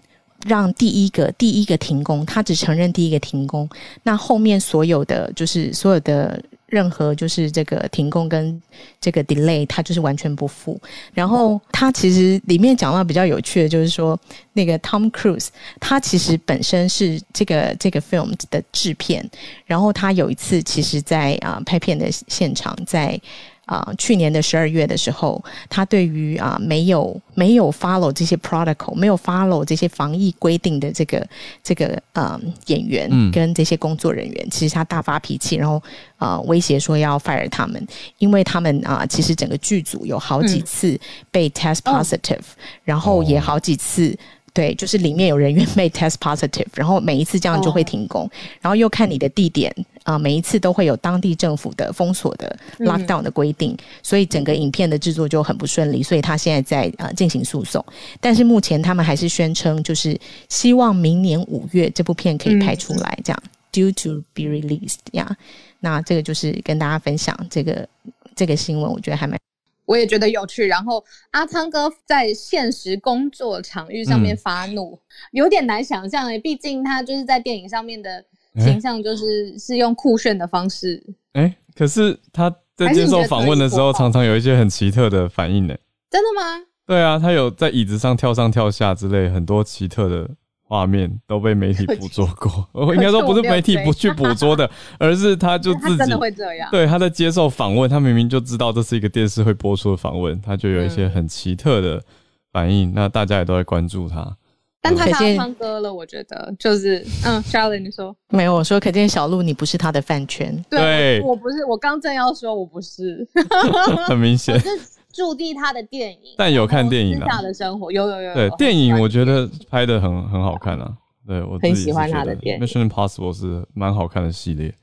让第一个第一个停工，他只承认第一个停工，那后面所有的就是所有的。任何就是这个停工跟这个 delay，他就是完全不付。然后他其实里面讲到比较有趣的，就是说那个 Tom Cruise，他其实本身是这个这个 film 的制片，然后他有一次其实在啊、拍片的现场，在啊、去年的十二月的时候，他对于啊、没有没有 follow 这些 protocol，没有 follow 这些防疫规定的这个这个呃演员嗯。跟这些工作人员，其实他大发脾气，然后呃威胁说要 fire 他们，因为他们啊、其实整个剧组有好几次被 test 哦 positive，、然后也好几次。对，就是里面有人员被 test positive，然后每一次这样就会停工，然后又看你的地点啊、每一次都会有当地政府的封锁的 lockdown 的规定，所以整个影片的制作就很不顺利，所以他现在在呃进行诉讼，但是目前他们还是宣称就是希望明年五月这部片可以拍出来，这样、due to be released 呀、那这个就是跟大家分享这个这个新闻，我觉得还蛮。我也觉得有趣。然后阿汤哥在现实工作场域上面嗯发怒，有点难想象诶，毕竟他就是在电影上面的哎形象就是、是用酷炫的方式。哎、可是他在接受访问的时候，常常有一些很奇特的反应呢。真的吗？对啊，他有在椅子上跳上跳下之类很多奇特的画面都被媒体捕捉过。我应该说不是媒体不去捕捉的，而是他就自己他真的会这样。对他在接受访问，他明明就知道这是一个电视会播出的访问，他就有一些嗯。很奇特的反应，那大家也都在关注他。但他是可见。阿汤哥了，我觉得就是嗯，Charlie 你说。没有，我说可见小鹿你不是他的饭圈。对我我不是，我刚正要说我不是，很明显驻地他的电影，但有看电影啊私下的生活有有有有对电影我觉得拍的很很好看啊。对我很喜欢他的电影 Mission Impossible 是蛮好看的系列。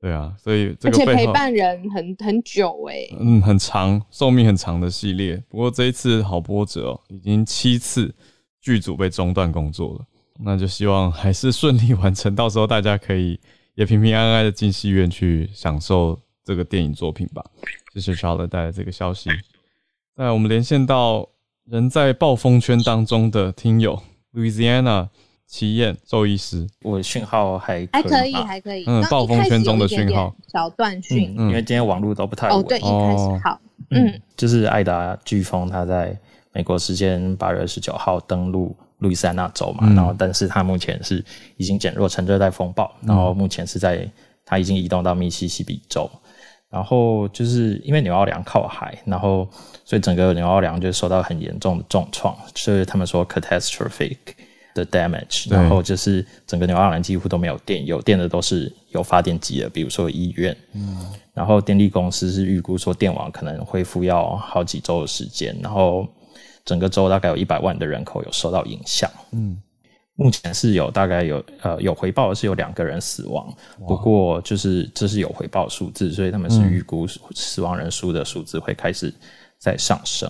对啊，所以这而且陪个背后伴人很很久哎、嗯，很长，寿命很长的系列。不过这一次好波折哦，已经七次剧组被中断工作了。那就希望还是顺利完成，到时候大家可以也平平安安的进戏院去享受这个电影作品吧。谢谢 Charlotte 带来这个消息。那我们连线到人在暴风圈当中的听友 Louisiana 齐燕兽医师，我讯号还还可以还可以。嗯暴风圈中的讯号。小断讯。嗯，因为今天网络都不太稳。哦，对，一开哦始好，嗯，就是艾达飓风，它在美国时间八月二十九号登陆路易斯安那州嘛，嗯。然后但是它目前是已经减弱成热带风暴，然后目前是在它已经移动到密西西比州，然后就是因为纽奥良靠海，然后所以整个纽奥良就受到很严重的重创，所以他们说 catastrophic 的 damage，然后就是整个纽奥良几乎都没有电，有电的都是有发电机的，比如说医院，然后电力公司是预估说电网可能恢复要好几周的时间，然后整个州大概有一百万的人口有受到影响。嗯，目前是有大概有呃有回报的是有两个人死亡，不过就是这是有回报数字，所以他们是预估死亡人数的数字会开始在上升。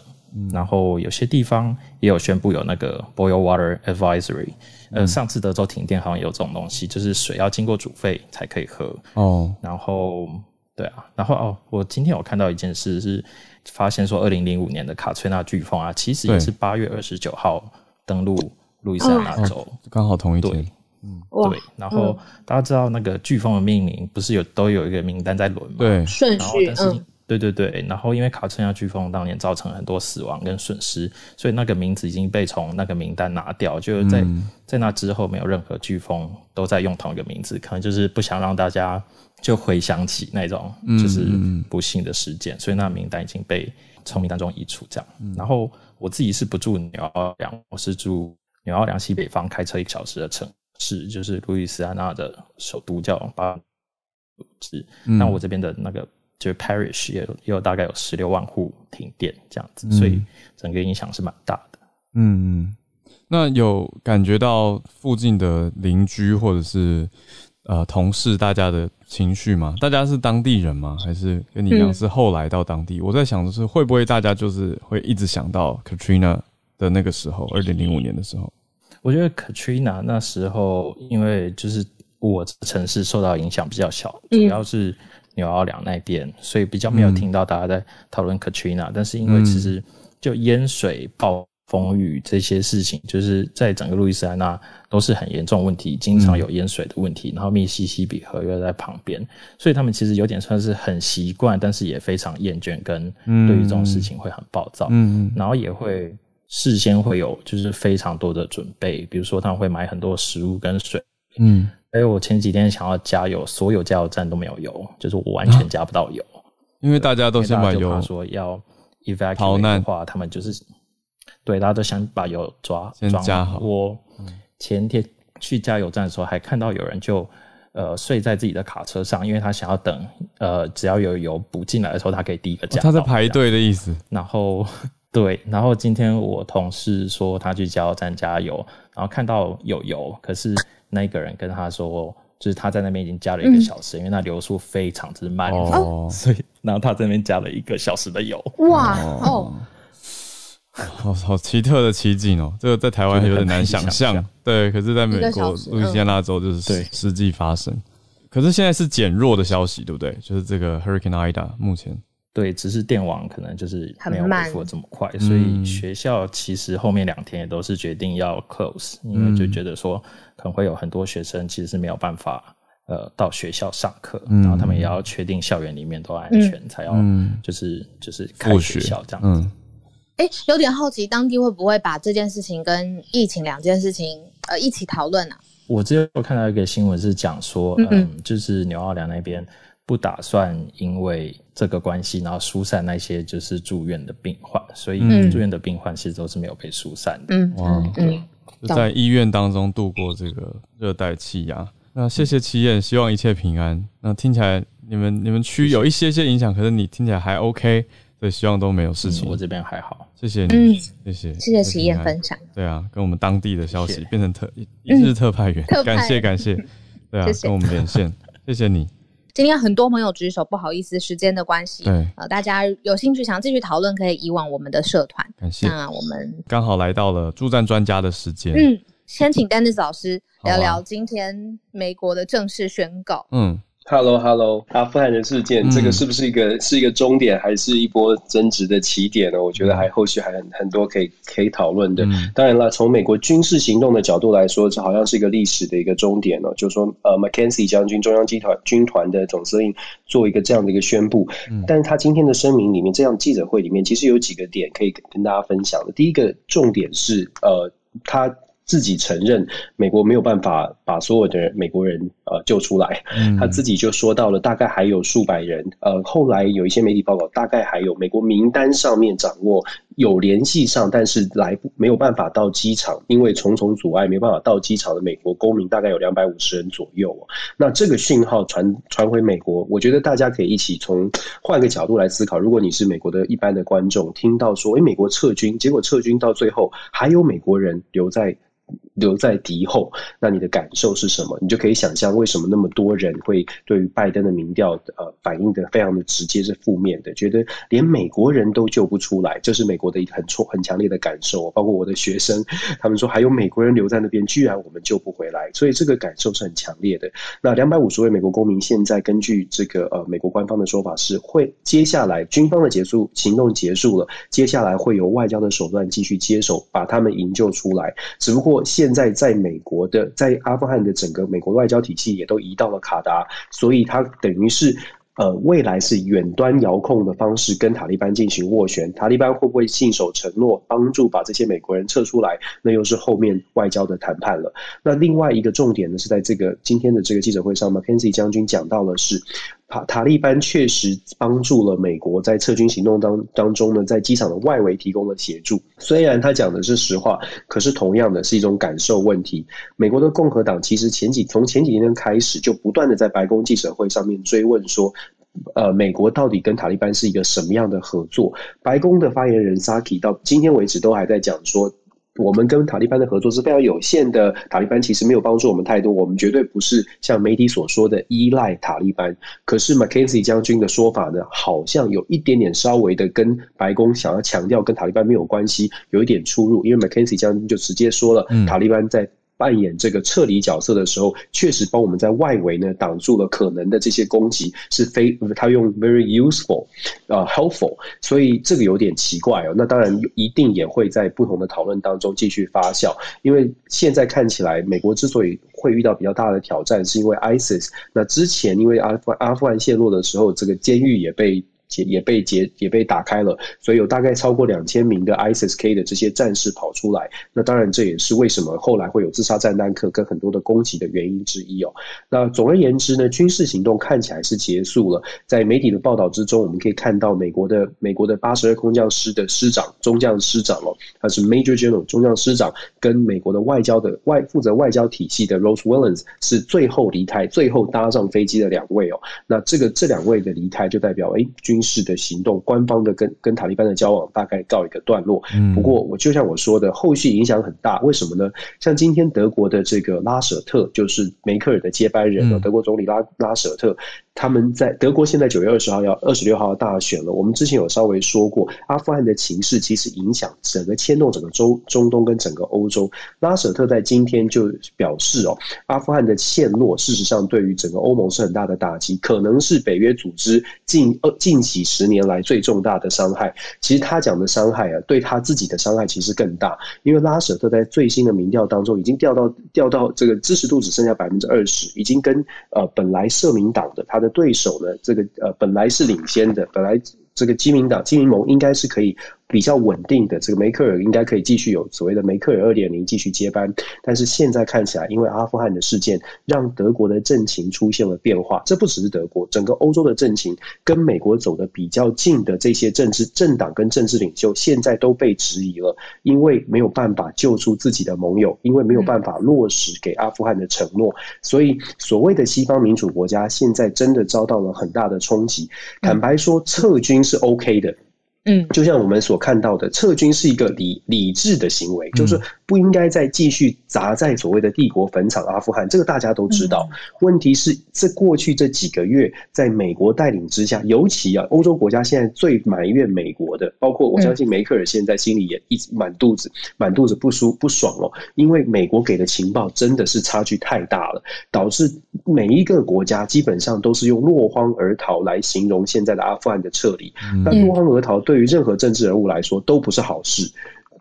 然后有些地方也有宣布有那个 boil water advisory，呃，上次德州停电好像有这种东西，就是水要经过煮沸才可以喝。哦，然后对啊，然后哦，我今天有看到一件事是发现说，二零零五年的卡崔娜飓风啊，其实也是八月二十九号登陆路易斯安那州，刚好同一天。嗯，对。然后大家知道那个飓风的命名不是有都有一个名单在轮吗？对，顺序，嗯。对对对，然后因为卡特亚飓风当年造成很多死亡跟损失，所以那个名字已经被从那个名单拿掉。就是在在那之后，没有任何飓风都在用同一个名字，可能就是不想让大家就回想起那种就是不幸的事件，所以那名单已经被从名单中移除。这样，然后我自己是不住纽奥良，我是住纽奥良西北方，开车一个小时的城市，就是路易斯安那的首都叫巴是，那我这边的那个。就是 parish 也有也有大概有十六万户停电这样子，所以整个影响是蛮大的。嗯，那有感觉到附近的邻居或者是呃同事大家的情绪吗？大家是当地人吗？还是跟你一样是后来到当地？我在想的是会不会大家就是会一直想到 Katrina 的那个时候，二零零五年的时候。我觉得 Katrina 那时候因为就是我城市受到影响比较小，主要是。纽奥良那边，所以比较没有听到大家在讨论 Katrina，但是因为其实就淹水、暴风雨这些事情，就是在整个路易斯安那都是很严重问题，经常有淹水的问题。然后密西西比河又在旁边，所以他们其实有点算是很习惯，但是也非常厌倦，跟对于这种事情会很暴躁。嗯，然后也会事先会有就是非常多的准备，比如说他们会买很多食物跟水。嗯。还有，我前几天想要加油，所有加油站都没有油，就是我完全加不到油。因为大家都先把油说要 evacuate 的话，他们就是对大家都想把油抓先加好。我前天去加油站的时候，还看到有人就呃睡在自己的卡车上，因为他想要等呃只要有油补进来的时候，他可以第一个加。他在排队的意思。然后对，然后今天我同事说他去加油站加油，然后看到有油，可是。那个人跟他说，就是他在那边已经加了一个小时，因为那流速非常之慢，哦 所以然后他在那边加了一个小时的油。哇哦，好好奇特的奇景哦，这个在台湾有点难想象。对，可是在美国路易斯安那州就是对实际发生。可是现在是减弱的消息，对不对？就是这个 Hurricane Ida 目前。对，只是电网可能就是没有恢复这么快，所以学校其实后面两天也都是决定要 close，因为就觉得说可能会有很多学生其实是没有办法呃到学校上课，然后他们也要确定校园里面都安全，才要就是就是开学校这样。嗯，哎，有点好奇，当地会不会把这件事情跟疫情两件事情呃一起讨论呢？我之前有看到一个新闻是讲说，嗯，就是纽奥良那边。不打算因为这个关系，然后疏散那些就是住院的病患，所以住院的病患其实都是没有被疏散的。嗯，哇，在医院当中度过这个热带气压。那谢谢齐燕，希望一切平安。那听起来你们你们区有一些些影响，可是你听起来还 OK，所以希望都没有事情。我这边还好，谢谢你，谢谢谢谢齐燕分享。对啊，跟我们当地的消息变成特一日 特派员，感谢感谢。对啊，跟我们连线，谢谢你。今天很多朋友举手，不好意思，时间的关系。对，呃，大家有兴趣想继续讨论，可以以往我们的社团。感谢。那我们刚好来到了助战专家的时间。嗯，先请 Dennis 老师 聊聊今天美国的正式宣告。嗯。Hello，Hello，阿富汗的事件，这个是不是一个是一个终点，还是一波争执的起点呢？我觉得还后续还很很多可以可以讨论的。当然了，从美国军事行动的角度来说，这好像是一个历史的一个终点了。就是说，呃，McKenzie 将军中央集团军团的总司令做一个这样的一个宣布，但是他今天的声明里面，这样记者会里面其实有几个点可以跟大家分享的。第一个重点是，呃，他。自己承认美国没有办法把所有的美国人呃救出来，他自己就说到了大概还有数百人，呃，后来有一些媒体报道，大概还有美国名单上面掌握有联系上，但是来不没有办法到机场，因为重重阻碍没办法到机场的美国公民大概有两百五十人左右。那这个讯号传传回美国，我觉得大家可以一起从换个角度来思考，如果你是美国的一般的观众，听到说，诶美国撤军，结果撤军到最后还有美国人留在。留在敌后，那你的感受是什么？你就可以想象为什么那么多人会对于拜登的民调呃反应的非常的直接是负面的，觉得连美国人都救不出来，这是美国的一个很错很强烈的感受。包括我的学生，他们说还有美国人留在那边，居然我们救不回来，所以这个感受是很强烈的。那两百五十位美国公民现在根据这个呃美国官方的说法是会接下来军方的结束行动结束了，接下来会由外交的手段继续接手把他们营救出来，只不过现在在美国的在阿富汗的整个美国外交体系也都移到了卡达，所以它等于是。呃，未来是远端遥控的方式跟塔利班进行斡旋，塔利班会不会信守承诺，帮助把这些美国人撤出来？那又是后面外交的谈判了。那另外一个重点呢，是在这个今天的这个记者会上 m c k e n z i e 将军讲到了是。塔塔利班确实帮助了美国在撤军行动当当中呢，在机场的外围提供了协助。虽然他讲的是实话，可是同样的是一种感受问题。美国的共和党其实前几从前几天开始就不断的在白宫记者会上面追问说，呃，美国到底跟塔利班是一个什么样的合作？白宫的发言人 Saki 到今天为止都还在讲说。我们跟塔利班的合作是非常有限的，塔利班其实没有帮助我们太多，我们绝对不是像媒体所说的依赖塔利班。可是 Mackenzie 将军的说法呢，好像有一点点稍微的跟白宫想要强调跟塔利班没有关系，有一点出入，因为 Mackenzie 将军就直接说了，塔利班在。扮演这个撤离角色的时候，确实帮我们在外围呢挡住了可能的这些攻击，是非他用 very useful 啊 helpful，所以这个有点奇怪哦。那当然一定也会在不同的讨论当中继续发酵，因为现在看起来美国之所以会遇到比较大的挑战，是因为 ISIS。那之前因为阿富阿富汗陷落的时候，这个监狱也被。也被解也被打开了，所以有大概超过两千名的 ISIS-K 的这些战士跑出来。那当然，这也是为什么后来会有自杀炸弹客跟很多的攻击的原因之一哦。那总而言之呢，军事行动看起来是结束了。在媒体的报道之中，我们可以看到美国的美国的八十二空降师的师长中将师长哦，他是 Major General 中将师长，跟美国的外交的外负责外交体系的 Rose Williams 是最后离开、最后搭上飞机的两位哦。那这个这两位的离开就代表哎军。军事的行动，官方的跟跟塔利班的交往大概告一个段落。不过，我就像我说的，后续影响很大。为什么呢？像今天德国的这个拉舍特，就是梅克尔的接班人，德国总理拉拉舍特。他们在德国现在九月二十号要二十六号大选了。我们之前有稍微说过，阿富汗的情势其实影响整个牵动整个中中东跟整个欧洲。拉舍特在今天就表示哦，阿富汗的陷落事实上对于整个欧盟是很大的打击，可能是北约组织近二近几十年来最重大的伤害。其实他讲的伤害啊，对他自己的伤害其实更大，因为拉舍特在最新的民调当中已经掉到掉到这个支持度只剩下百分之二十，已经跟呃本来社民党的他的。对手呢？这个呃，本来是领先的，本来这个基民党、基民盟应该是可以。比较稳定的这个梅克尔应该可以继续有所谓的梅克尔二点零继续接班，但是现在看起来，因为阿富汗的事件让德国的政情出现了变化，这不只是德国，整个欧洲的政情跟美国走的比较近的这些政治政党跟政治领袖，现在都被质疑了，因为没有办法救出自己的盟友，因为没有办法落实给阿富汗的承诺，所以所谓的西方民主国家现在真的遭到了很大的冲击。坦白说，撤军是 OK 的。嗯，就像我们所看到的，撤军是一个理理智的行为，就是不应该再继续砸在所谓的帝国坟场阿富汗。这个大家都知道。问题是，这过去这几个月，在美国带领之下，尤其啊，欧洲国家现在最埋怨美国的，包括我相信梅克尔现在心里也一直满肚子满肚子不舒不爽哦，因为美国给的情报真的是差距太大了，导致每一个国家基本上都是用落荒而逃来形容现在的阿富汗的撤离。那落荒而逃对。对于任何政治人物来说，都不是好事。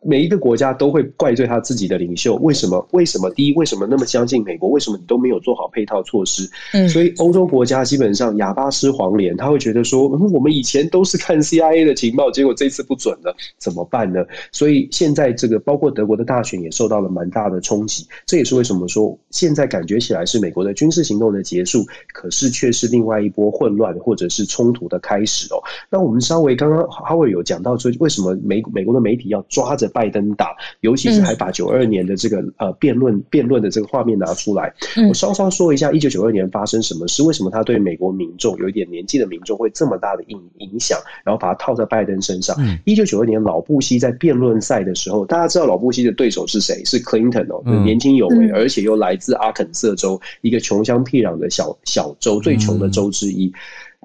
每一个国家都会怪罪他自己的领袖，为什么？为什么？第一，为什么那么相信美国？为什么你都没有做好配套措施？嗯，所以欧洲国家基本上哑巴吃黄连，他会觉得说，我们以前都是看 CIA 的情报，结果这次不准了，怎么办呢？所以现在这个包括德国的大选也受到了蛮大的冲击，这也是为什么说现在感觉起来是美国的军事行动的结束，可是却是另外一波混乱或者是冲突的开始哦。那我们稍微刚刚哈维有讲到说，为什么美美国的媒体要抓着？着拜登打，尤其是还把九二年的这个呃辩论辩论的这个画面拿出来。我稍稍说一下一九九二年发生什么事，为什么他对美国民众有一点年纪的民众会这么大的影影响，然后把它套在拜登身上。一九九二年老布希在辩论赛的时候，大家知道老布希的对手是谁？是 Clinton 哦，年轻有为，而且又来自阿肯色州一个穷乡僻壤的小小州，最穷的州之一。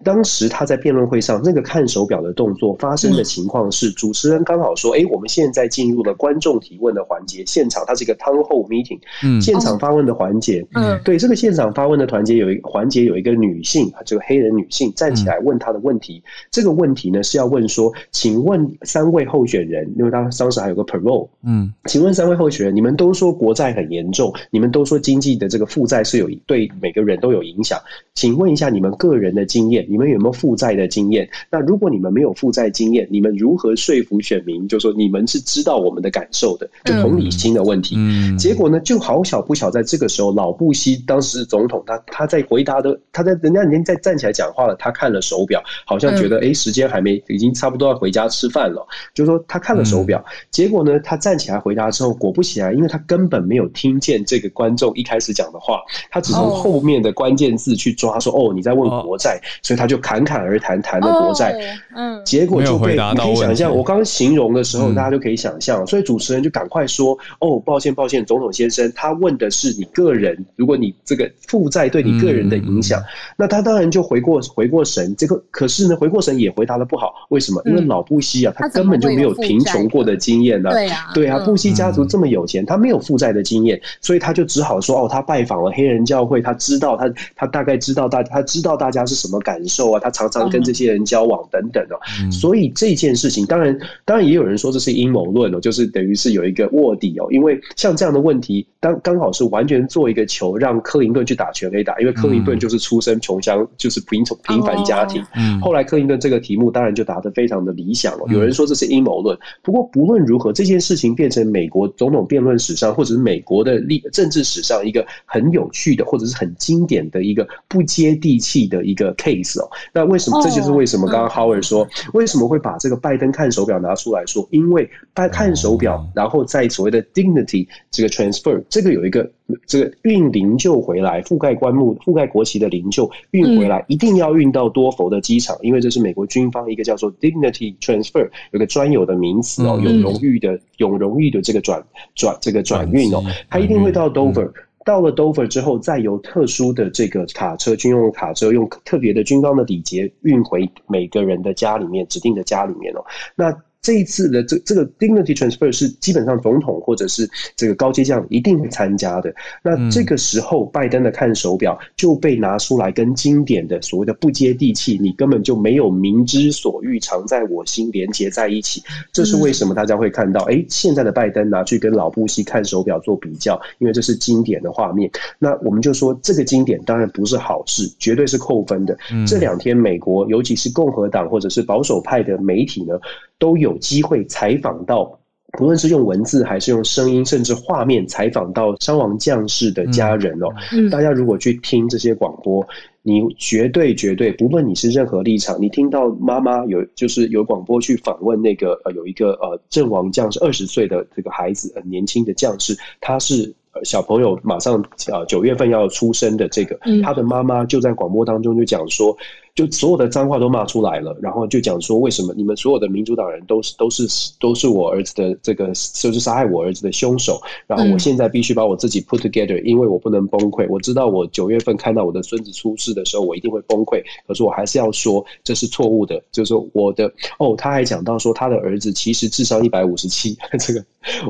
当时他在辩论会上那个看手表的动作发生的情况是，主持人刚好说：“哎，我们现在进入了观众提问的环节，现场它是一个 town hall meeting，现场发问的环节。嗯，对，这个现场发问的环节有一环节有一个女性，这个黑人女性站起来问她的问题。这个问题呢是要问说，请问三位候选人，因为他当时还有个 parole，嗯，请问三位候选人，你们都说国债很严重，你们都说经济的这个负债是有对每个人都有影响，请问一下你们个人的经验。”你们有没有负债的经验？那如果你们没有负债经验，你们如何说服选民？就说你们是知道我们的感受的，就同理心的问题。结果呢，就好巧不巧，在这个时候，老布希当时总统，他他在回答的，他在人家已经在站起来讲话了，他看了手表，好像觉得哎，时间还没，已经差不多要回家吃饭了。就说他看了手表，结果呢，他站起来回答之后，果不其然，因为他根本没有听见这个观众一开始讲的话，他只从后面的关键字去抓，说哦，你在问国债，所以。他就侃侃而谈，谈了国债，嗯，结果就被你可以想象，我刚刚形容的时候，大家就可以想象，所以主持人就赶快说：“哦，抱歉，抱歉，总统先生，他问的是你个人，如果你这个负债对你个人的影响，那他当然就回过回过神。这个可是呢，回过神也回答的不好，为什么？因为老布希啊，他根本就没有贫穷过的经验呢。对啊，对啊，布希家族这么有钱，他没有负债的经验，所以他就只好说：哦，他拜访了黑人教会，他知道他他大概知道大他知道大家是什么感受。”受啊，他常常跟这些人交往等等哦，所以这件事情当然当然也有人说这是阴谋论哦，就是等于是有一个卧底哦，因为像这样的问题，当刚好是完全做一个球让克林顿去打全垒打，因为克林顿就是出身穷乡，就是贫穷平凡家庭，后来克林顿这个题目当然就答得非常的理想了。有人说这是阴谋论，不过不论如何，这件事情变成美国总统辩论史上或者是美国的历政治史上一个很有趣的或者是很经典的一个不接地气的一个 case 哦。那为什么？这就是为什么刚刚 Howard 说为什么会把这个拜登看手表拿出来说？因为拜看手表，然后在所谓的 dignity 这个 transfer，这个有一个这个运灵柩回来，覆盖棺木、覆盖国旗的灵柩运回来，一定要运到多佛的机场，因为这是美国军方一个叫做 dignity transfer 有个专有的名词哦，有荣誉的、有荣誉的这个转转这个转运哦，它一定会到 Dover。到了 Dover 之后，再由特殊的这个卡车，军用卡车，用特别的军方的礼节运回每个人的家里面，指定的家里面哦。那这一次的这这个 dignity transfer 是基本上总统或者是这个高阶将一定会参加的。那这个时候，拜登的看手表就被拿出来跟经典的所谓的不接地气，你根本就没有明知所欲，藏在我心连接在一起。这是为什么大家会看到，哎，现在的拜登拿去跟老布希看手表做比较，因为这是经典的画面。那我们就说这个经典当然不是好事，绝对是扣分的。这两天美国尤其是共和党或者是保守派的媒体呢。都有机会采访到，不论是用文字还是用声音，甚至画面采访到伤亡将士的家人哦。大家如果去听这些广播，你绝对绝对，不论你是任何立场，你听到妈妈有就是有广播去访问那个呃有一个呃阵亡将士二十岁的这个孩子，很年轻的将士，他是小朋友马上呃九月份要出生的这个，他的妈妈就在广播当中就讲说。就所有的脏话都骂出来了，然后就讲说为什么你们所有的民主党人都是都是都是我儿子的这个就是杀害我儿子的凶手，然后我现在必须把我自己 put together，因为我不能崩溃。我知道我九月份看到我的孙子出事的时候，我一定会崩溃，可是我还是要说这是错误的。就是我的哦，他还讲到说他的儿子其实智商一百五十七，这个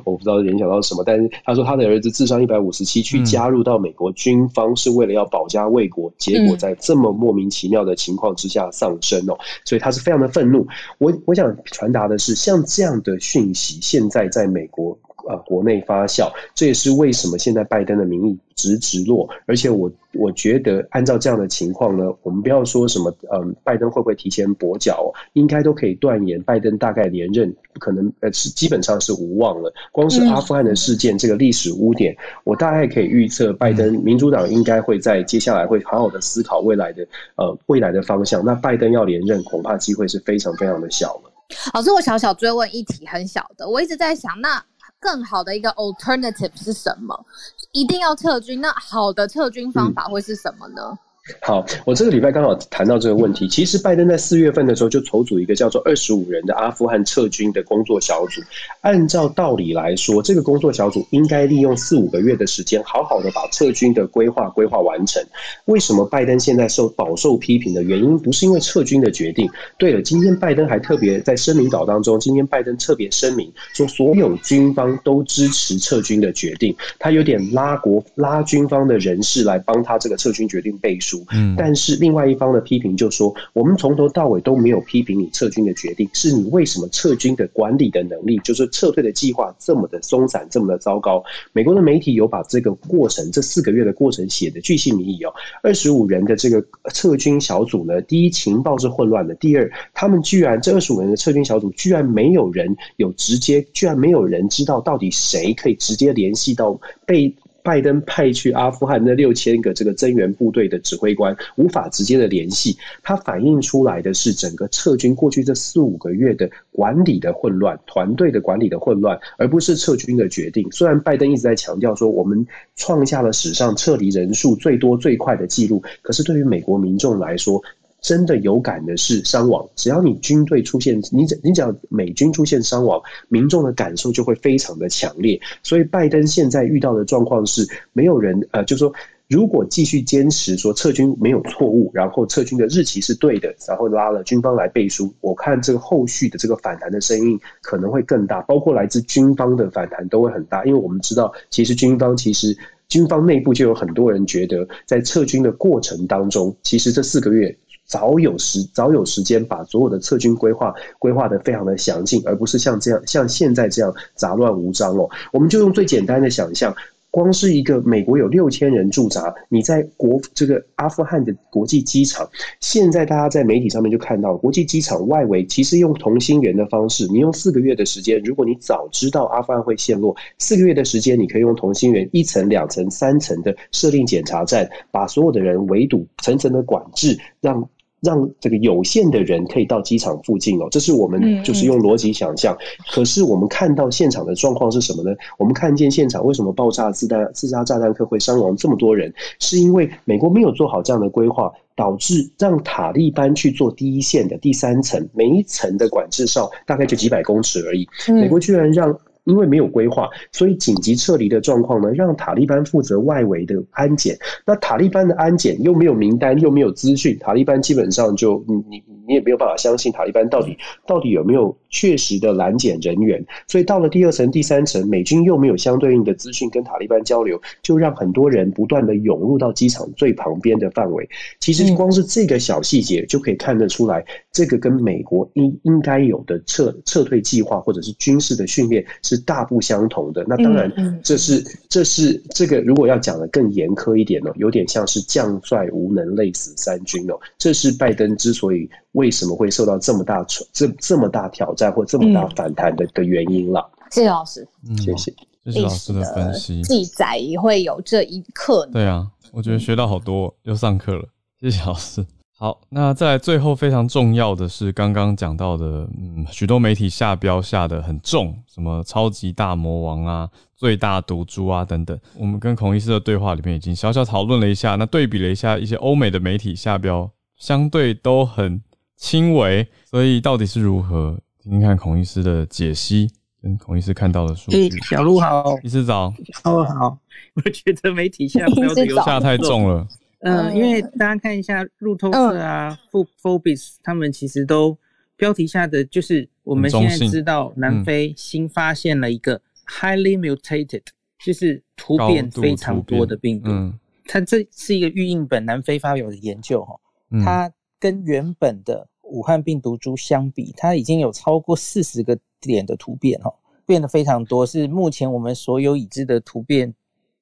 我不知道联想到什么，但是他说他的儿子智商一百五十七，去加入到美国军方是为了要保家卫国，结果在这么莫名其妙的情。情况之下丧生哦，所以他是非常的愤怒。我我想传达的是，像这样的讯息，现在在美国。呃，国内发酵，这也是为什么现在拜登的民意直直落。而且我我觉得，按照这样的情况呢，我们不要说什么，嗯，拜登会不会提前跛脚，应该都可以断言，拜登大概连任可能呃是基本上是无望了。光是阿富汗的事件这个历史污点，我大概可以预测，拜登民主党应该会在接下来会好好的思考未来的呃未来的方向。那拜登要连任，恐怕机会是非常非常的小了。老师，我小小追问一题，很小的，我一直在想，那更好的一个 alternative 是什么？一定要撤军？那好的撤军方法会是什么呢？好，我这个礼拜刚好谈到这个问题。其实拜登在四月份的时候就筹组一个叫做“二十五人”的阿富汗撤军的工作小组。按照道理来说，这个工作小组应该利用四五个月的时间，好好的把撤军的规划规划完成。为什么拜登现在受饱受批评的原因，不是因为撤军的决定？对了，今天拜登还特别在声明稿当中，今天拜登特别声明说，所有军方都支持撤军的决定。他有点拉国拉军方的人士来帮他这个撤军决定背书。嗯，但是另外一方的批评就说，我们从头到尾都没有批评你撤军的决定，是你为什么撤军的管理的能力，就是撤退的计划这么的松散，这么的糟糕。美国的媒体有把这个过程，这四个月的过程写的巨细靡遗哦。二十五人的这个撤军小组呢，第一情报是混乱的，第二他们居然这二十五人的撤军小组居然没有人有直接，居然没有人知道到底谁可以直接联系到被。拜登派去阿富汗那六千个这个增援部队的指挥官无法直接的联系，它反映出来的是整个撤军过去这四五个月的管理的混乱，团队的管理的混乱，而不是撤军的决定。虽然拜登一直在强调说我们创下了史上撤离人数最多最快的记录，可是对于美国民众来说，真的有感的是伤亡。只要你军队出现，你只你只要美军出现伤亡，民众的感受就会非常的强烈。所以拜登现在遇到的状况是，没有人呃，就说如果继续坚持说撤军没有错误，然后撤军的日期是对的，然后拉了军方来背书，我看这个后续的这个反弹的声音可能会更大，包括来自军方的反弹都会很大。因为我们知道，其实军方其实军方内部就有很多人觉得，在撤军的过程当中，其实这四个月。早有时早有时间把所有的撤军规划规划的非常的详尽，而不是像这样像现在这样杂乱无章哦。我们就用最简单的想象，光是一个美国有六千人驻扎，你在国这个阿富汗的国际机场，现在大家在媒体上面就看到，国际机场外围其实用同心圆的方式，你用四个月的时间，如果你早知道阿富汗会陷落，四个月的时间，你可以用同心圆一层、两层、三层的设定检查站，把所有的人围堵，层层的管制，让。让这个有限的人可以到机场附近哦，这是我们就是用逻辑想象。可是我们看到现场的状况是什么呢？我们看见现场为什么爆炸自弹自杀炸弹客会伤亡这么多人？是因为美国没有做好这样的规划，导致让塔利班去做第一线的第三层，每一层的管制哨大概就几百公尺而已。美国居然让。因为没有规划，所以紧急撤离的状况呢，让塔利班负责外围的安检。那塔利班的安检又没有名单，又没有资讯，塔利班基本上就你你你也没有办法相信塔利班到底到底有没有确实的拦检人员。所以到了第二层、第三层，美军又没有相对应的资讯跟塔利班交流，就让很多人不断的涌入到机场最旁边的范围。其实光是这个小细节就可以看得出来，这个跟美国应应该有的撤撤退计划或者是军事的训练。是大不相同的。那当然，这是这是这个如果要讲的更严苛一点呢，有点像是将帅无能，累死三军哦。这是拜登之所以为什么会受到这么大这这么大挑战或这么大反弹的的原因了。谢谢老师，谢谢。谢谢老师的分析。记载也会有这一刻。对啊，我觉得学到好多，又上课了。谢谢老师。好，那在最后非常重要的是刚刚讲到的，嗯，许多媒体下标下的很重，什么超级大魔王啊、最大毒株啊等等。我们跟孔医师的对话里面已经小小讨论了一下，那对比了一下一些欧美的媒体下标，相对都很轻微。所以到底是如何？听听看孔医师的解析，跟孔医师看到的数据。小鹿好，医师早。哦好，我觉得媒体下标的下太重了。嗯，因为大家看一下路透社啊、富 Forbes，他们其实都标题下的就是我们现在知道南非新发现了一个 highly mutated，就是突变非常多的病毒。嗯，它这是一个预印本南非发表的研究哈，它跟原本的武汉病毒株相比，它已经有超过四十个点的突变哈，变得非常多，是目前我们所有已知的突变。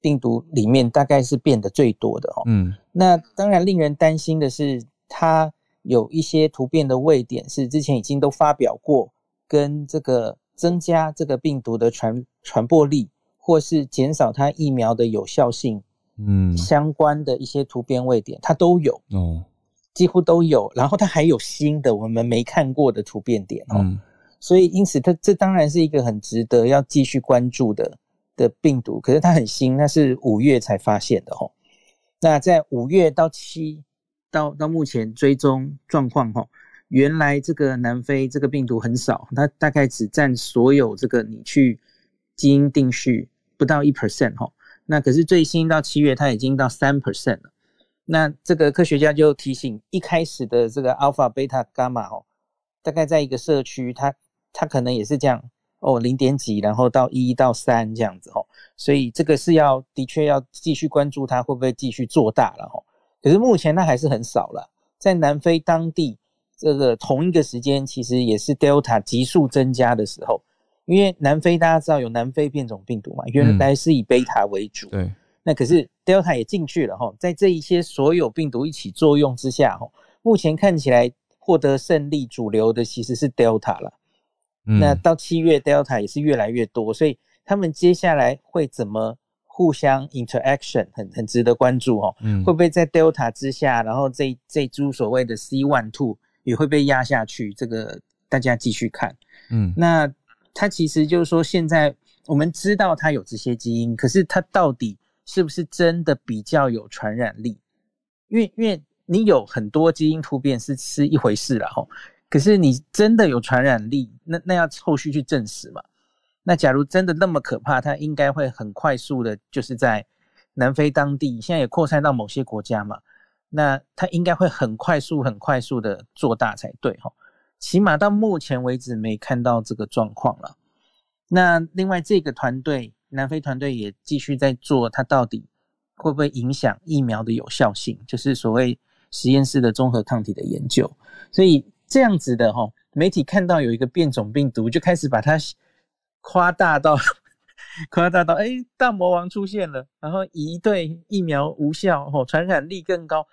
病毒里面大概是变得最多的哦。嗯，那当然令人担心的是，它有一些突变的位点是之前已经都发表过，跟这个增加这个病毒的传传播力，或是减少它疫苗的有效性，嗯，相关的一些突变位点，它都有哦，几乎都有。然后它还有新的我们没看过的突变点哦。所以因此它这当然是一个很值得要继续关注的的病毒。可是它很新，那是五月才发现的哦。那在五月到七到到目前追踪状况哦，原来这个南非这个病毒很少，它大概只占所有这个你去基因定序不到一 percent 哈。那可是最新到七月，它已经到三 percent 了。那这个科学家就提醒，一开始的这个 alpha、beta、gamma 哦，大概在一个社区，它它可能也是这样哦，零点几，然后到一到三这样子哦。所以这个是要的确要继续关注它会不会继续做大了哦。可是目前它还是很少了，在南非当地这个同一个时间，其实也是 delta 急速增加的时候。因为南非大家知道有南非变种病毒嘛，原来是以贝塔为主，对，那可是 Delta 也进去了哈，在这一些所有病毒一起作用之下哈，目前看起来获得胜利主流的其实是 Delta 了，那到七月 Delta 也是越来越多，所以他们接下来会怎么互相 interaction 很很值得关注哦，会不会在 Delta 之下，然后这这株所谓的 C one two 也会被压下去？这个大家继续看，嗯，那。它其实就是说，现在我们知道它有这些基因，可是它到底是不是真的比较有传染力？因为因为你有很多基因突变是是一回事了吼，可是你真的有传染力，那那要后续去证实嘛。那假如真的那么可怕，它应该会很快速的，就是在南非当地，现在也扩散到某些国家嘛。那它应该会很快速、很快速的做大才对吼。起码到目前为止没看到这个状况了。那另外这个团队，南非团队也继续在做，它到底会不会影响疫苗的有效性？就是所谓实验室的综合抗体的研究。所以这样子的哈，媒体看到有一个变种病毒，就开始把它夸大到 夸大到，哎，大魔王出现了，然后一对疫苗无效，哦，传染力更高。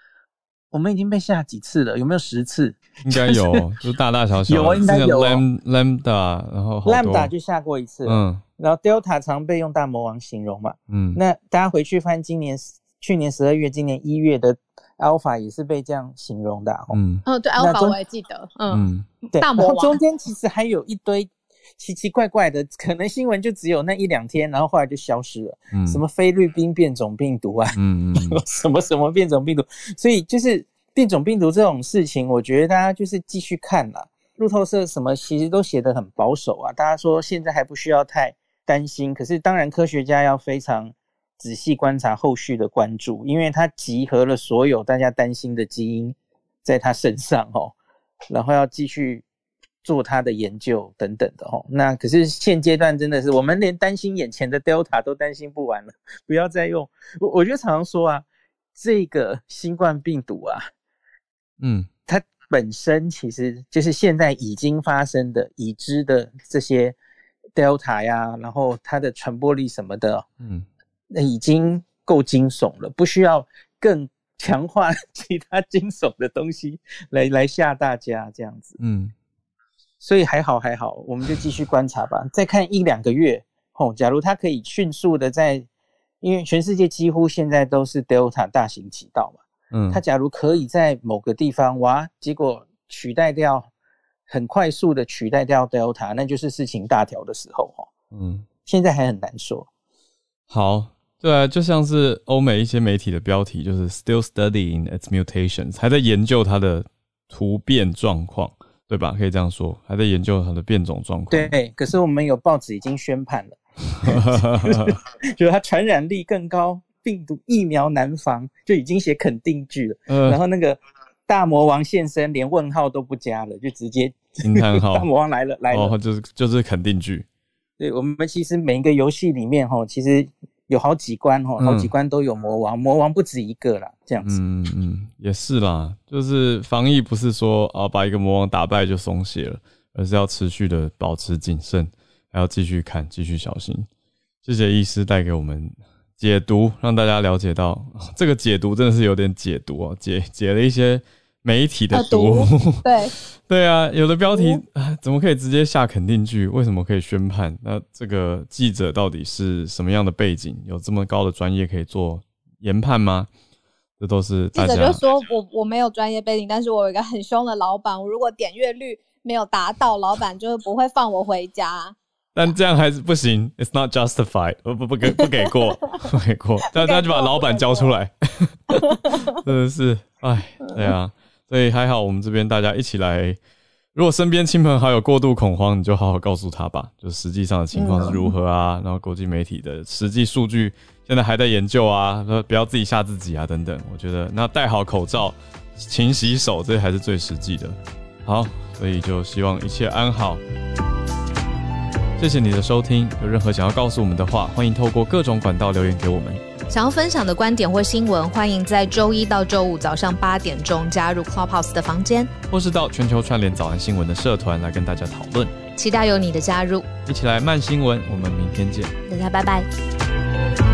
我们已经被吓几次了？有没有十次？应该有，就大大小小。有，应该有。Lambda，然后 Lambda 就下过一次。嗯，然后 Delta 常被用大魔王形容嘛。嗯，那大家回去翻今年、去年十二月、今年一月的 Alpha 也是被这样形容的。嗯，哦，对，Alpha 我也记得。嗯，对。大魔王中间其实还有一堆。奇奇怪怪的，可能新闻就只有那一两天，然后后来就消失了。嗯，什么菲律宾变种病毒啊，嗯，什么什么变种病毒，所以就是变种病毒这种事情，我觉得大家就是继续看了。路透社什么其实都写得很保守啊，大家说现在还不需要太担心。可是当然，科学家要非常仔细观察后续的关注，因为它集合了所有大家担心的基因在它身上哦，然后要继续。做他的研究等等的哦，那可是现阶段真的是我们连担心眼前的 Delta 都担心不完了，不要再用。我我觉得常常说啊，这个新冠病毒啊，嗯，它本身其实就是现在已经发生的已知的这些 Delta 呀，然后它的传播力什么的，嗯，那已经够惊悚了，不需要更强化 其他惊悚的东西来来吓大家这样子，嗯。所以还好还好，我们就继续观察吧。再看一两个月，吼，假如它可以迅速的在，因为全世界几乎现在都是 Delta 大行其道嘛，嗯，它假如可以在某个地方哇，结果取代掉，很快速的取代掉 Delta，那就是事情大条的时候，哈，嗯，现在还很难说。好，对啊，就像是欧美一些媒体的标题，就是 Still studying its mutations，还在研究它的突变状况。对吧？可以这样说，还在研究它的变种状况。对，可是我们有报纸已经宣判了，就是它传染力更高，病毒疫苗难防，就已经写肯定句了。然后那个大魔王现身，连问号都不加了，就直接惊叹号，大魔王来了来了，就是就是肯定句。对我们其实每一个游戏里面哈，其实。有好几关哦，好几关都有魔王，魔王不止一个啦，这样子。嗯嗯，也是啦，就是防疫不是说啊把一个魔王打败就松懈了，而是要持续的保持谨慎，还要继续看，继续小心。谢谢医师带给我们解读，让大家了解到这个解读真的是有点解读哦，解解了一些。媒体的毒，对对啊，有的标题怎么可以直接下肯定句？为什么可以宣判？那这个记者到底是什么样的背景？有这么高的专业可以做研判吗？这都是记者就说我我没有专业背景，但是我有一个很凶的老板，我如果点阅率。没有达到，老板就是不会放我回家。但这样还是不行，It's not justified，不不不给不给过，不给过，那那就把老板交出来，真的是，哎，对啊，所以还好，我们这边大家一起来。如果身边亲朋好友过度恐慌，你就好好告诉他吧，就实际上的情况是如何啊，然后国际媒体的实际数据现在还在研究啊，不要自己吓自己啊，等等。我觉得那戴好口罩、勤洗手，这还是最实际的。好，所以就希望一切安好。谢谢你的收听，有任何想要告诉我们的话，欢迎透过各种管道留言给我们。想要分享的观点或新闻，欢迎在周一到周五早上八点钟加入 Clubhouse 的房间，或是到全球串联早安新闻的社团来跟大家讨论。期待有你的加入，一起来慢新闻。我们明天见，大家拜拜。